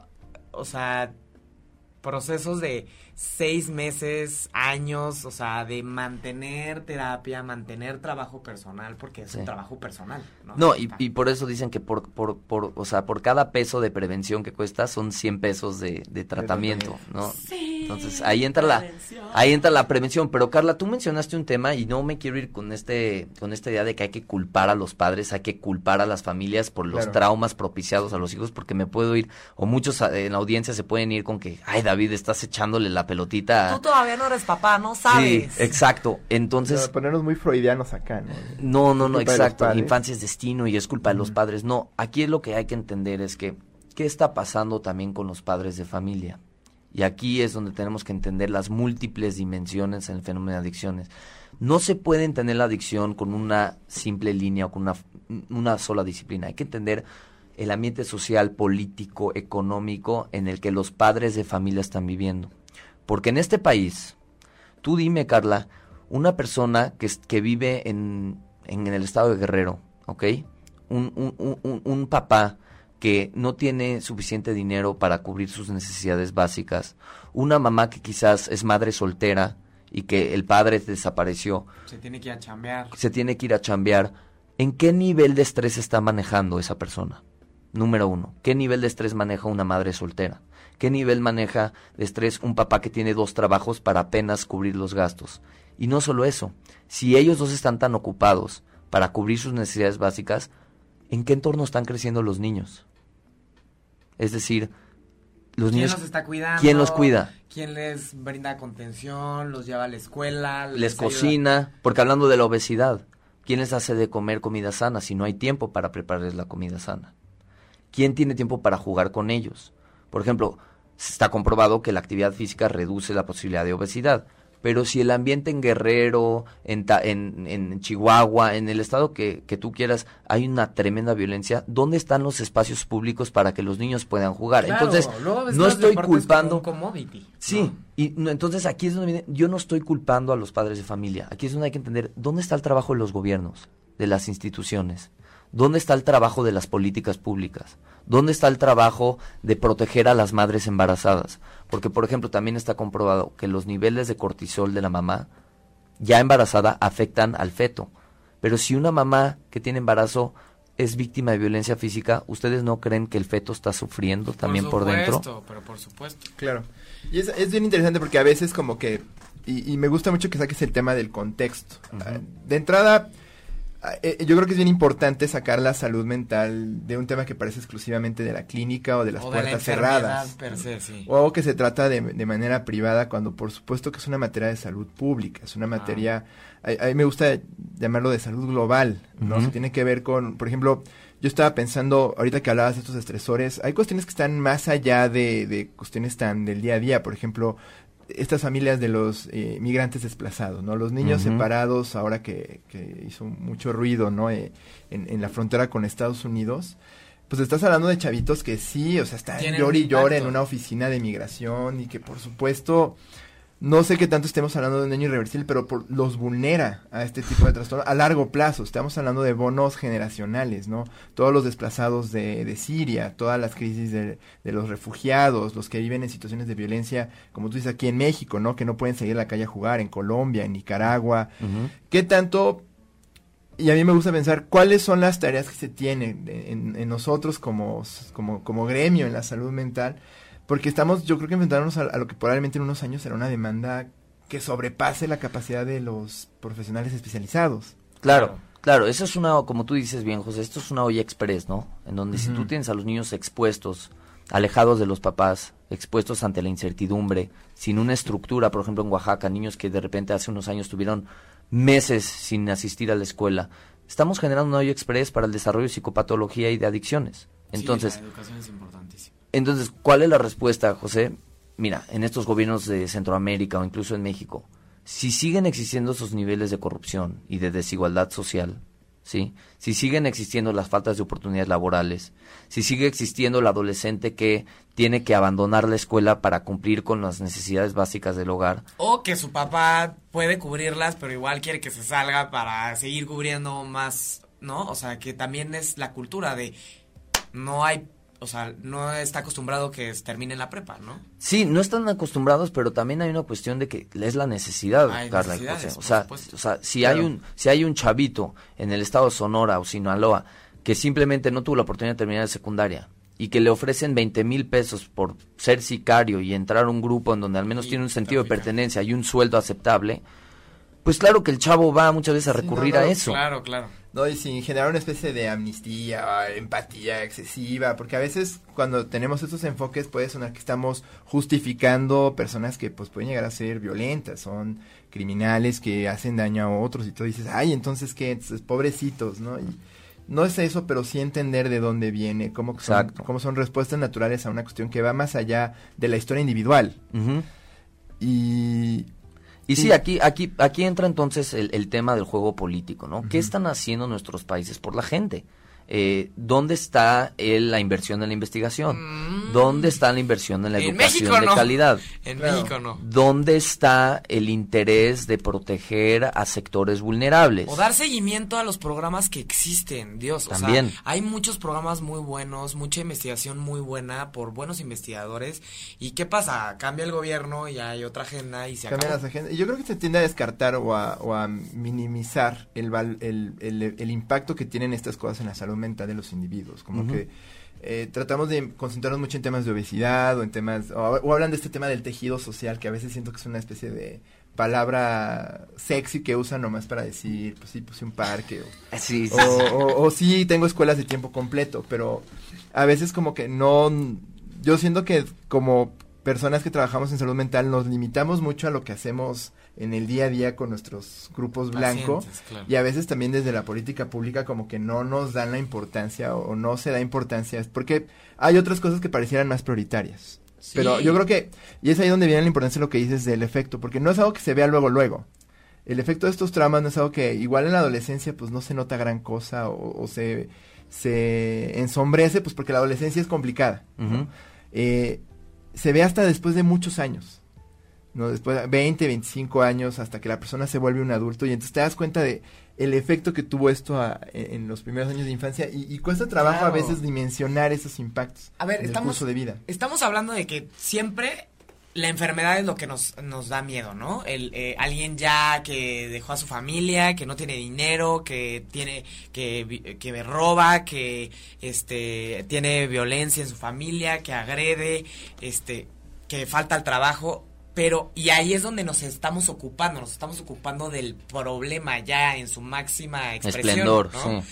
o sea, procesos de seis meses, años, o sea, de mantener terapia, mantener trabajo personal, porque es Sí. un trabajo personal, ¿no? No, y, y por eso dicen que por, por, por, o sea, por cada peso de prevención que cuesta son 100 pesos de, de tratamiento, ¿no? Entonces ahí entra la, ahí entra la prevención. Pero Carla, tú mencionaste un tema y no me quiero ir con este, con esta idea de que hay que culpar a los padres, hay que culpar a las familias por los Claro. traumas propiciados a los hijos, porque me puedo ir, o muchos eh, en la audiencia se pueden ir con que, ay David, estás echándole la pelotita. a-". todavía no eres papá, no Sí, exacto. Entonces, No, ponernos muy freudianos acá, ¿no? no, no, Es no, exacto. Infancia es destino y es culpa de los padres. No, aquí lo que hay que entender es que, ¿qué está pasando también con los padres de familia? Y aquí es donde tenemos que entender las múltiples dimensiones en el fenómeno de adicciones. No se puede entender la adicción con una simple línea o con una, una sola disciplina. Hay que entender el ambiente social, político, económico en el que los padres de familia están viviendo. Porque en este país, tú dime, Carla, una persona que, que vive en, en el estado de Guerrero, ¿ok? Un, un- un- un- un papá que no tiene suficiente dinero para cubrir sus necesidades básicas, una mamá que quizás es madre soltera y que el padre desapareció, Se tiene que ir a chambear. se tiene que ir a chambear, ¿en qué nivel de estrés está manejando esa persona? Número uno, ¿qué nivel de estrés maneja una madre soltera? ¿Qué nivel maneja de estrés un papá que tiene dos trabajos para apenas cubrir los gastos? Y no solo eso, si ellos dos están tan ocupados para cubrir sus necesidades básicas, ¿en qué entorno están creciendo los niños? Es decir, los ¿Quién niños... los está cuidando? ¿Quién los cuida? ¿Quién les brinda contención? ¿Los lleva a la escuela? les cocina, porque hablando de la obesidad, ¿quién les hace de comer comida sana si no hay tiempo para prepararles la comida sana? ¿Quién tiene tiempo para jugar con ellos? Por ejemplo, está comprobado que la actividad física reduce la posibilidad de obesidad, pero si el ambiente en Guerrero, en, Ta- en, en Chihuahua, en el estado que, que tú quieras, hay una tremenda violencia, ¿dónde están los espacios públicos para que los niños puedan jugar? Claro, Entonces, no estoy culpando... Sí, ¿no? y no, entonces aquí es donde viene, yo no estoy culpando a los padres de familia, aquí es donde hay que entender dónde está el trabajo de los gobiernos, de las instituciones, dónde está el trabajo de las políticas públicas, dónde está el trabajo de proteger a las madres embarazadas, porque por ejemplo también está comprobado que los niveles de cortisol de la mamá ya embarazada afectan al feto, pero si una mamá que tiene embarazo es víctima de violencia física, ¿ustedes no creen que el feto está sufriendo también por, dentro? supuesto, pero por supuesto. Claro. Y es, es bien interesante porque a veces como que, y, y me gusta mucho que saques el tema del contexto. De entrada, yo creo que es bien importante sacar la salud mental de un tema que parece exclusivamente de la clínica o de las o de la puertas cerradas. per se, sí. O algo que se trata de, de manera privada cuando por supuesto que es una materia de salud pública, es una materia, a, a mí me gusta llamarlo de salud global, ¿no? Se tiene que ver con, por ejemplo, yo estaba pensando, ahorita que hablabas de estos estresores, hay cuestiones que están más allá de, de cuestiones tan del día a día, por ejemplo, estas familias de los eh, migrantes desplazados, ¿no? Los niños separados, ahora que, que hizo mucho ruido, ¿no? Eh, en, en la frontera con Estados Unidos, pues estás hablando de chavitos que sí, o sea, están llore y llore en una oficina de migración y que por supuesto no sé qué tanto estemos hablando de un daño irreversible, pero por- los vulnera a este tipo de trastorno a largo plazo. Estamos hablando de bonos generacionales, ¿no? Todos los desplazados de, de Siria, todas las crisis de, de los refugiados, los que viven en situaciones de violencia, como tú dices aquí en México, ¿no? Que no pueden salir a la calle a jugar, en Colombia, en Nicaragua. ¿Qué tanto y a mí me gusta pensar cuáles son las tareas que se tienen en, en nosotros como, como, como gremio en la salud mental, porque estamos, yo creo que enfrentarnos a, a lo que probablemente en unos años será una demanda que sobrepase la capacidad de los profesionales especializados. Claro, Claro. eso es una, como tú dices bien, José, esto es una olla express, ¿no? En donde si tú tienes a los niños expuestos, alejados de los papás, expuestos ante la incertidumbre, sin una estructura, por ejemplo en Oaxaca, niños que de repente hace unos años tuvieron meses sin asistir a la escuela, estamos generando una olla express para el desarrollo de psicopatología y de adicciones. Entonces, Sí, la educación es importantísima. Entonces, ¿cuál es la respuesta, José? Mira, en estos gobiernos de Centroamérica o incluso en México, si siguen existiendo esos niveles de corrupción y de desigualdad social, ¿sí? Si siguen existiendo las faltas de oportunidades laborales, si sigue existiendo el adolescente que tiene que abandonar la escuela para cumplir con las necesidades básicas del hogar, O que su papá puede cubrirlas, pero igual quiere que se salga para seguir cubriendo más, ¿no? O sea, que también es la cultura de no hay, o sea, no está acostumbrado que termine la prepa, ¿no? Sí, no están acostumbrados, pero también hay una cuestión de que es la necesidad, Hay Carla. O sea, o sea, si Claro. hay un si hay un chavito en el estado de Sonora o Sinaloa que simplemente no tuvo la oportunidad de terminar de secundaria y que le ofrecen 20 mil pesos por ser sicario y entrar a un grupo en donde al menos Y tiene un sentido de pertenencia y un sueldo aceptable, pues claro que el chavo va muchas veces a Sí, recurrir no, no, a eso. Claro, claro. ¿No? Y sin generar una especie de amnistía, empatía excesiva, porque a veces cuando tenemos estos enfoques puede sonar que estamos justificando personas que pues pueden llegar a ser violentas, son criminales que hacen daño a otros y tú dices, ay, entonces qué, Entonces, pobrecitos, ¿no? Y no es eso, pero sí entender de dónde viene, cómo son, Exacto. cómo son respuestas naturales a una cuestión que va más allá de la historia individual. Y Y sí, aquí, aquí, aquí entra entonces el, el tema del juego político, ¿no? ¿Qué están haciendo nuestros países por la gente? Eh, ¿Dónde está el- la inversión en la investigación? ¿Dónde está la inversión en la En educación México de no. calidad? En Claro. México no. ¿Dónde está el interés de proteger a sectores vulnerables? O dar seguimiento a los programas que existen, Dios. O sea, hay muchos programas muy buenos, mucha investigación muy buena por buenos investigadores. ¿Y qué pasa? Cambia el gobierno y hay otra agenda y se Cambian acabó. las agendas. Yo creo que se tiende a descartar o a, o a minimizar el, val- el, el- el impacto que tienen estas cosas en la salud mental de los individuos. Como que eh, tratamos de concentrarnos mucho en temas de obesidad o en temas, o, o hablan de este tema del tejido social, que a veces siento que es una especie de palabra sexy que usan nomás para decir, pues sí, puse un parque. O, Sí, sí, o, o- o sí, tengo escuelas de tiempo completo, pero a veces como que no, yo siento que como personas que trabajamos en salud mental nos limitamos mucho a lo que hacemos en el día a día con nuestros grupos blanco Pacientes, claro. y a veces también desde la política pública como que no nos dan la importancia o, no se da importancia porque hay otras cosas que parecieran más prioritarias. Pero yo creo que, y es ahí donde viene la importancia de lo que dices del efecto, porque no es algo que se vea luego, luego. El efecto de estos traumas no es algo que igual en la adolescencia pues no se nota gran cosa o, o se, se ensombrece pues porque la adolescencia es complicada. Eh, se ve hasta después de muchos años. ¿No? Después de 20, 25 años hasta que la persona se vuelve un adulto y entonces te das cuenta de el efecto que tuvo esto a- en, los primeros años de infancia y, y cuesta trabajo a veces dimensionar esos impactos A ver, en el curso de vida. Estamos hablando de que siempre la enfermedad es lo que nos, nos da miedo, ¿no? El, eh, alguien ya que dejó a su familia, que no tiene dinero, que tiene, que, que roba, que este tiene violencia en su familia, que agrede, este, que falta al trabajo. Pero, y ahí es donde nos estamos ocupando, nos estamos ocupando del problema ya en su máxima expresión. Esplendor, ¿no? sí.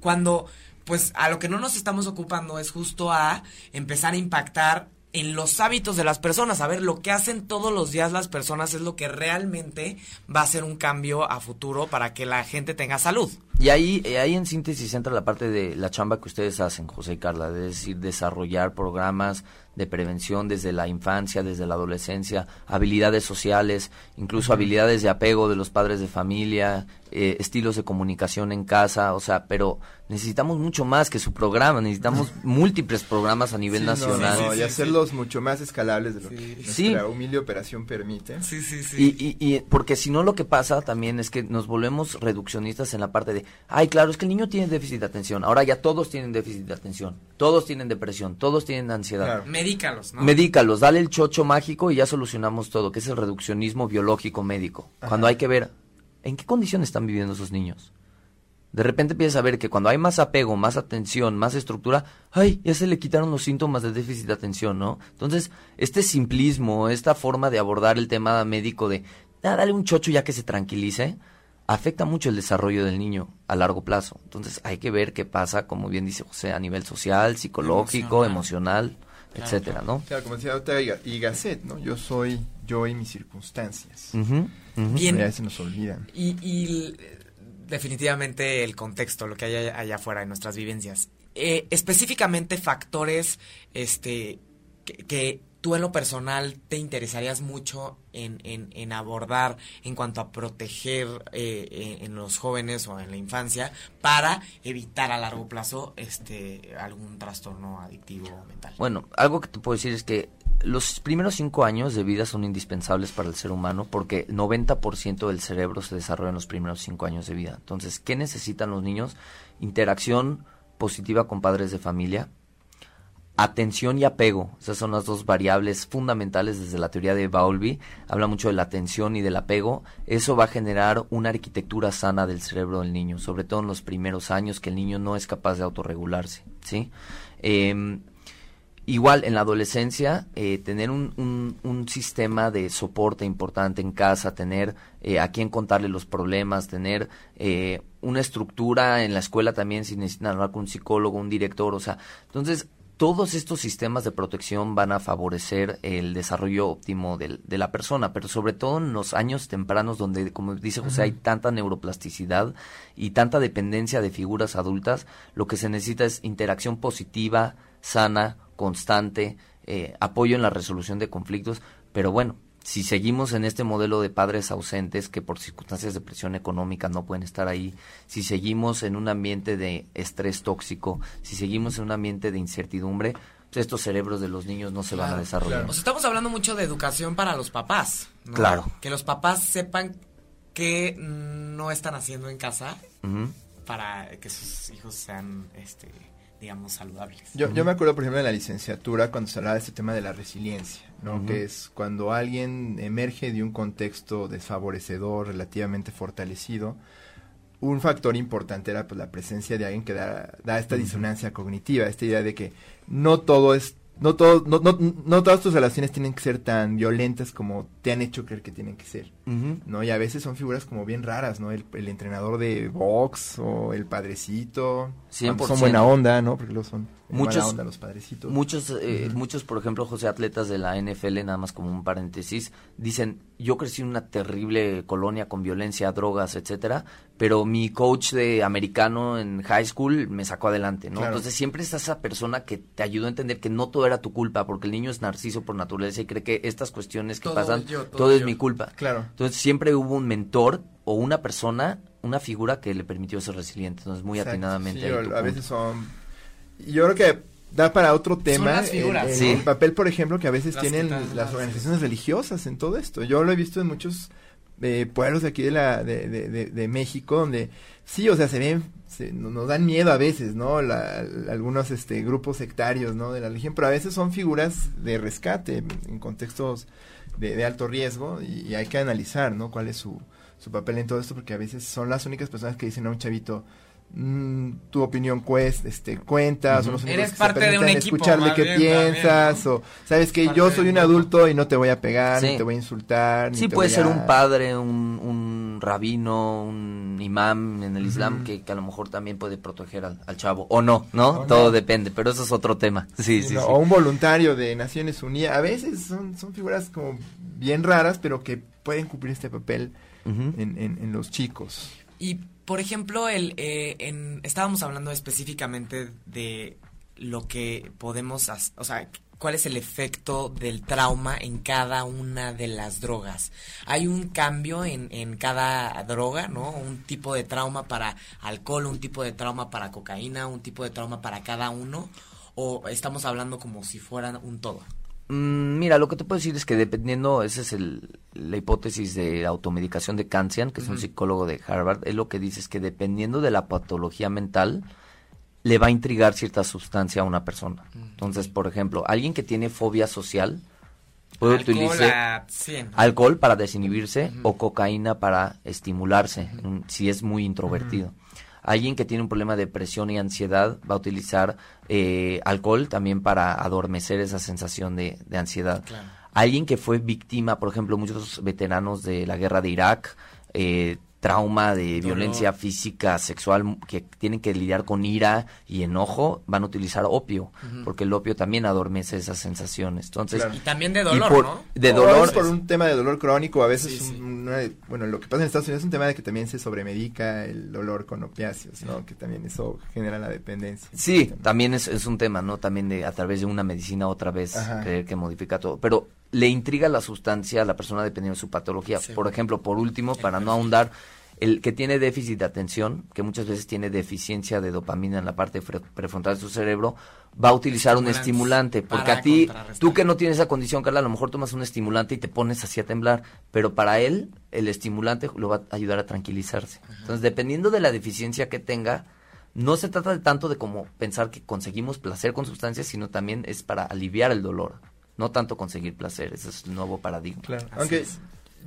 cuando pues a lo que no nos estamos ocupando es justo a empezar a impactar en los hábitos de las personas, a ver lo que hacen todos los días las personas es lo que realmente va a ser un cambio a futuro para que la gente tenga salud. Y ahí, ahí en síntesis entra la parte de la chamba que ustedes hacen, José y Carla, es decir, desarrollar programas de prevención desde la infancia, desde la adolescencia, habilidades sociales, incluso habilidades de apego de los padres de familia, eh, estilos de comunicación en casa, o sea, pero necesitamos mucho más que su programa, necesitamos múltiples programas a nivel Sí, nacional. no, y sí, hacerlos mucho más escalables de lo que nuestra Sí. humilde operación permite. Sí, sí, sí. Y, y, y porque si no lo que pasa también es que nos volvemos reduccionistas en la parte de, ay, claro, es que el niño tiene déficit de atención, ahora ya todos tienen déficit de atención, todos tienen depresión, todos tienen ansiedad. Claro. Medícalos, ¿no? Medícalos, dale el chocho mágico y ya solucionamos todo, que es el reduccionismo biológico médico. Cuando hay que ver en qué condiciones están viviendo esos niños. De repente empiezas a ver que cuando hay más apego, más atención, más estructura, ay, ya se le quitaron los síntomas de déficit de atención, ¿no? Entonces, este simplismo, esta forma de abordar el tema médico de, "Ah, dale un chocho ya que se tranquilice, afecta mucho el desarrollo del niño a largo plazo. Entonces, hay que ver qué pasa, como bien dice José, a nivel social, psicológico, emocional, Claro, etcétera, ¿no? Claro, como decía Iga- y Gasset, ¿no? Yo soy yo y mis circunstancias. Ujú. Bien. Veces nos olvidan. Y, y, definitivamente el contexto, lo que hay allá, afuera de nuestras vivencias. Eh, específicamente factores este, que, que tú en lo personal te interesarías mucho en, en, en abordar en cuanto a proteger eh, en, en los jóvenes o en la infancia para evitar a largo plazo este algún trastorno adictivo o mental. Bueno, algo que te puedo decir es que los primeros cinco años de vida son indispensables para el ser humano porque el 90% del cerebro se desarrolla en los primeros cinco años de vida. Entonces, ¿qué necesitan los niños? Interacción positiva con padres de familia, atención y apego. Esas son las dos variables fundamentales desde la teoría de Bowlby. Habla mucho de la atención y del apego. Eso va a generar una arquitectura sana del cerebro del niño, sobre todo en los primeros años que el niño no es capaz de autorregularse, ¿sí? Em, Igual en la adolescencia, eh, tener un, un, un sistema de soporte importante en casa, tener eh, a quién contarle los problemas, tener eh, una estructura en la escuela también si necesitan hablar con un psicólogo, un director, o sea, entonces todos estos sistemas de protección van a favorecer el desarrollo óptimo del- de la persona, pero sobre todo en los años tempranos donde, como dice José, hay tanta neuroplasticidad y tanta dependencia de figuras adultas, lo que se necesita es interacción positiva, sana, constante, eh, apoyo en la resolución de conflictos, pero bueno, si seguimos en este modelo de padres ausentes que por circunstancias de presión económica no pueden estar ahí, si seguimos en un ambiente de estrés tóxico, si seguimos en un ambiente de incertidumbre, pues estos cerebros de los niños no se van a desarrollar. claro. O sea, estamos hablando mucho de educación para los papás. ¿no? Claro. Que los papás sepan qué no están haciendo en casa para que sus hijos sean, este, digamos, saludables. Yo, yo me acuerdo, por ejemplo, de la licenciatura cuando se hablaba de este tema de la resiliencia, ¿no? Que es cuando alguien emerge de un contexto desfavorecedor, relativamente fortalecido. Un factor importante era pues, la presencia de alguien que da, da esta disonancia cognitiva, esta idea de que no todo es no, todo, no, no, no todas tus relaciones tienen que ser tan violentas como te han hecho creer que tienen que ser. ¿no? Y a veces son figuras como bien raras, ¿no? El, el entrenador de box o el padrecito. cuando Son 100%. buena onda, ¿no? Porque luego son Muchos- mala onda los padrecitos. Muchos, eh, muchos, por ejemplo, José, atletas de la NFL, nada más como un paréntesis, dicen, yo crecí en una terrible colonia con violencia, drogas, etcétera, pero mi coach de americano en high school me sacó adelante, ¿no? Claro. Entonces siempre está esa persona que te ayudó a entender que no todo era tu culpa, porque el niño es narciso por naturaleza y cree que estas cuestiones que Todo pasan, yo, todo todo es mi culpa. Claro. Entonces siempre hubo un mentor o una persona, una figura que le permitió ser resiliente. Entonces muy Exacto, atinadamente. sí, a punto. veces son... Yo creo que da para otro tema. las figuras. el, el- Sí. el papel, por ejemplo, que a veces Las tienen las organizaciones religiosas en todo esto. Yo lo he visto en muchos eh, pueblos de aquí de, la, de, de, de- de México donde sí, o sea, se ven, se, no- nos dan miedo a veces, ¿no? La- algunos este, grupos sectarios, ¿no? De la religión, pero a veces son figuras de rescate en contextos de, de alto riesgo y, y hay que analizar, ¿no? Cuál es su, su papel en todo esto, porque a veces son las únicas personas que dicen a un chavito, "Mm, tu opinión cuesta, este, cuenta, son los únicos Eres que se parte de un equipo, escucharle qué bien, piensas, o sabes que yo soy un adulto y no te voy a pegar, Sí. ni te voy a insultar, ni Sí, te puede voy ser a- un padre, un, un rabino, un imam en el Islam que, que a lo mejor también puede proteger al, al chavo. O no, ¿no? O Todo no. depende, pero eso es otro tema. Sí, sí, ¿no? sí. O un voluntario de Naciones Unidas. A veces son, son figuras como bien raras, pero que pueden cumplir este papel en, en los chicos. Y, por ejemplo, el, eh, en, estábamos hablando específicamente de lo que podemos, hac- o sea, cuál es el efecto del trauma en cada una de las drogas. Hay un cambio en, en cada droga, ¿no? Un tipo de trauma para alcohol, un tipo de trauma para cocaína, un tipo de trauma para cada uno, o estamos hablando como si fueran un todo. Mm, Mira, lo que te puedo decir es que dependiendo, esa es el, la hipótesis de automedicación de Kantian, que es un psicólogo de Harvard, él lo que dice es que dependiendo de la patología mental, le va a intrigar cierta sustancia a una persona. Entonces, por ejemplo, alguien que tiene fobia social puede Alcohol utilizar a 100. alcohol para desinhibirse o cocaína para estimularse, si es muy introvertido. Alguien que tiene un problema de depresión y ansiedad va a utilizar eh, alcohol también para adormecer esa sensación de, de ansiedad. Claro. Alguien que fue víctima, por ejemplo, muchos veteranos de la guerra de Irak, eh, trauma de Dolor. violencia física, sexual, que tienen que lidiar con ira y enojo, van a utilizar opio, porque el opio también adormece esas sensaciones. Entonces, Claro. Y también de dolor, por- ¿no? de dolor, es por un tema de dolor crónico, a veces, Sí, sí. un- una- bueno, lo que pasa en Estados Unidos es un tema de que también se sobremedica el dolor con opiáceos, ¿no? Que también eso genera la dependencia. Sí, también es, es un tema, ¿no? También de a través de una medicina otra vez Ajá. creer que modifica todo. Pero le intriga la sustancia a la persona dependiendo de su patología. Sí. Por ejemplo, por último, para no ahondar, el que tiene déficit de atención, que muchas veces tiene deficiencia de dopamina en la parte fre- prefrontal de su cerebro, va a utilizar un estimulante. Porque a ti, tú que no tienes esa condición, Carla, a lo mejor tomas un estimulante y te pones así a temblar. Pero para él, el estimulante lo va a ayudar a tranquilizarse. Entonces, dependiendo de la deficiencia que tenga, no se trata de tanto de como pensar que conseguimos placer con sustancias, sino también es para aliviar el dolor, no tanto conseguir placer, ese es un nuevo paradigma. Claro. Así Aunque es.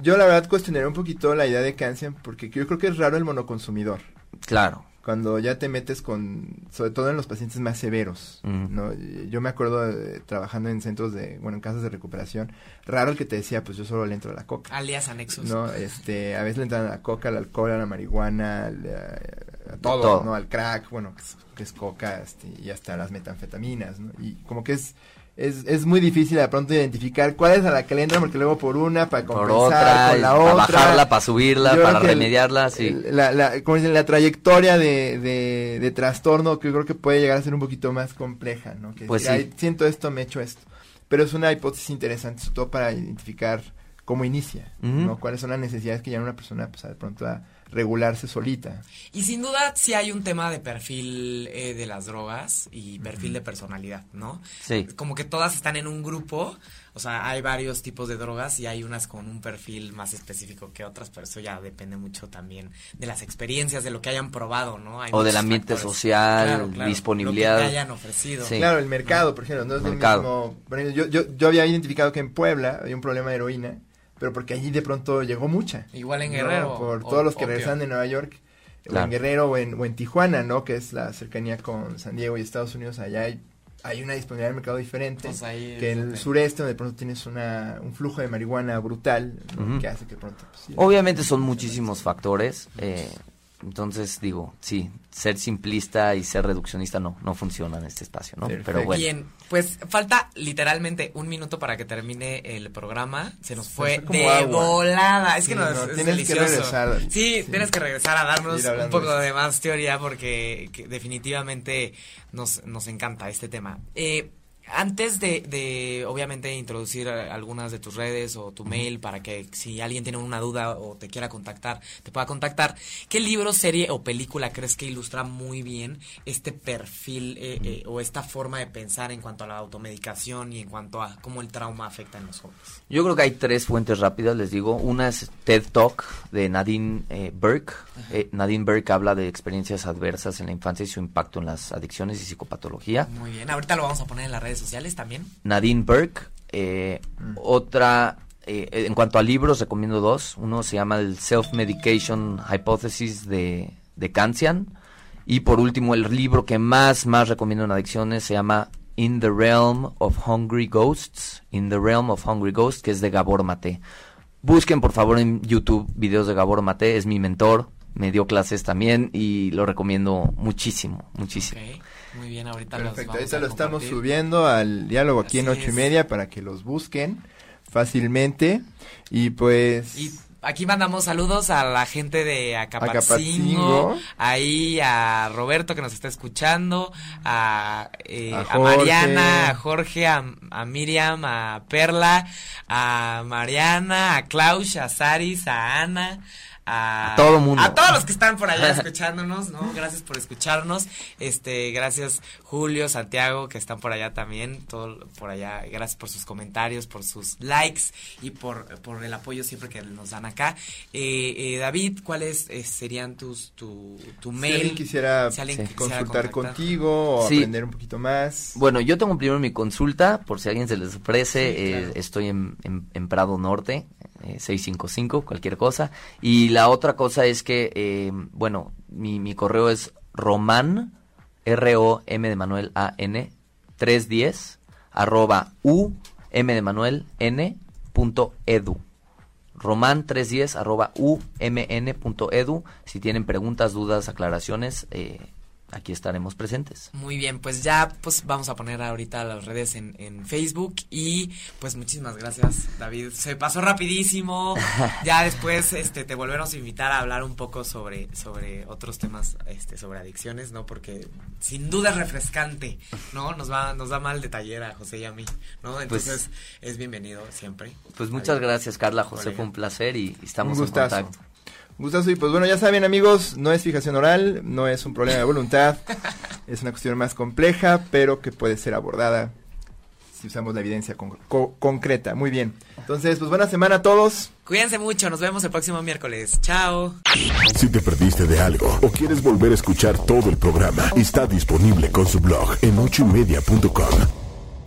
Yo la verdad cuestionaré un poquito la idea de Kantian porque yo creo que es raro el monoconsumidor. Claro. Cuando ya te metes con, sobre todo en los pacientes más severos. ¿no? Yo me acuerdo de, trabajando en centros de, bueno, en casas de recuperación, raro el que te decía, pues yo solo le entro a la coca. Alias anexos. No, este, a veces le entran a la coca, al alcohol, a la marihuana, al, a, a todo, Todo. ¿no? Al crack, bueno, que es, que es coca, este, y hasta las metanfetaminas, ¿no? Y como que es, es, es muy difícil de pronto identificar cuál es a la que le entran, porque luego por una, para Por compensar otra, con la para otra. bajarla, para subirla, Yo para el- remediarla, sí. la, la, como dicen, la trayectoria de, de, de trastorno que yo creo que puede llegar a ser un poquito más compleja, ¿no? Que Pues decir, sí. "Ay, siento esto, me echo esto. Pero es una hipótesis interesante, sobre todo para identificar cómo inicia. ¿no? Cuáles son las necesidades que llevan a una persona, pues, de pronto a regularse solita. Y sin duda sí hay un tema de perfil eh, de las drogas y perfil de personalidad, ¿no? Sí. Como que todas están en un grupo, o sea, hay varios tipos de drogas y hay unas con un perfil más específico que otras, pero eso ya depende mucho también de las experiencias, de lo que hayan probado, ¿no? Hay O del ambiente factores. social, Claro, claro, disponibilidad. Lo que te hayan ofrecido. Sí. Claro, el mercado, por ejemplo, no es Mercado. lo mismo. por ejemplo, yo, yo, yo había identificado que en Puebla había un problema de heroína, pero porque allí de pronto llegó mucha. Igual en ¿no? Guerrero. Por o todos los que regresan de Nueva York, o en Guerrero o en, o en Tijuana, ¿no? Que es la cercanía con San Diego y Estados Unidos, allá hay hay una disponibilidad del mercado diferente Pues ahí que en el sureste donde de pronto tienes una, un flujo de marihuana brutal que hace que de pronto pues, sí, Obviamente son muchísimos factores. eh, entonces, digo, sí, ser simplista y ser reduccionista no, no funciona en este espacio, ¿no? Perfecto. Pero bueno. Bien, pues falta literalmente un minuto para que termine el programa. Se nos fue de agua. volada. Es Sí, que no, no, es, es tienes que delicioso. regresar. Sí, Sí. tienes que regresar a darnos un poco de más teoría porque que definitivamente nos, nos encanta este tema. Eh, antes de, de, obviamente, introducir algunas de tus redes o tu mail para que si alguien tiene una duda o te quiera contactar, te pueda contactar, ¿qué libro, serie o película crees que ilustra muy bien este perfil eh, eh, o esta forma de pensar en cuanto a la automedicación y en cuanto a cómo el trauma afecta en los jóvenes? Yo creo que hay tres fuentes rápidas, les digo. Una es TED Talk de Nadine eh, Burke. Eh, Nadine Burke habla de experiencias adversas en la infancia y su impacto en las adicciones y psicopatología. Muy bien, ahorita lo vamos a poner en las redes sociales también. Nadine Burke. eh, Otra, eh, en cuanto a libros, recomiendo dos. Uno se llama el Self-Medication Hypothesis de, de Kantian. Y por último, el libro que más, más recomiendo en adicciones se llama In the Realm of Hungry Ghosts. In the Realm of Hungry Ghosts, que es de Gabor Mate. Busquen por favor en YouTube videos de Gabor Mate, es mi mentor, me dio clases también y lo recomiendo muchísimo, muchísimo. Muy bien, ahorita Perfecto, ahorita lo estamos subiendo al diálogo aquí en ocho y media para que los busquen fácilmente y pues Y aquí mandamos saludos a la gente de Acapatzingo, Acapatzingo. ahí a Roberto que nos está escuchando, a, eh, A a, Jorge. Mariana, a Jorge, a, a Miriam, a Perla, a Mariana, a Klaus, a Saris, a Ana. A, A todo mundo. A todos los que están por allá escuchándonos, ¿no? Gracias por escucharnos. Este, gracias Julio, Santiago, que están por allá también, todo por allá. Gracias por sus comentarios, por sus likes y por, por el apoyo siempre que nos dan acá. Eh, eh, David, ¿cuáles eh, serían tus, tu, tu si mail? alguien quisiera Si alguien Sí. quisiera consultar contactar. contigo o Sí. aprender un poquito más. Bueno, yo tengo primero mi consulta, por si alguien se les ofrece, Sí, eh, claro. estoy en, en- en Prado Norte, eh, 655, cualquier cosa. Y la otra cosa es que, eh, bueno, mi, correo es roman, R-O-M de Manuel A-N, 310, arroba U, M de Manuel, N, punto edu. Roman 310 arroba umn.edu. Si tienen preguntas, dudas, aclaraciones, eh, aquí estaremos presentes. Muy bien, pues ya pues vamos a poner ahorita las redes en, en Facebook y pues muchísimas gracias David. Se pasó rapidísimo. Ya después este te volveremos a invitar a hablar un poco sobre sobre otros temas este sobre adicciones, ¿no? Porque sin duda es refrescante, ¿no? Nos va nos da mal de taller a José y a mí, ¿no? Entonces es bienvenido siempre. Pues muchas David. gracias, Carla. José, Colega. fue un placer y estamos un en contacto. Gustazo y pues bueno, ya saben amigos, no es fijación oral, no es un problema de voluntad, es una cuestión más compleja, pero que puede ser abordada si usamos la evidencia con- co- concreta. Muy bien. Entonces, pues buena semana a todos. Cuídense mucho, nos vemos el próximo miércoles. Chao. Si te perdiste de algo o quieres volver a escuchar todo el programa, está disponible con su blog en ochoymedia.com.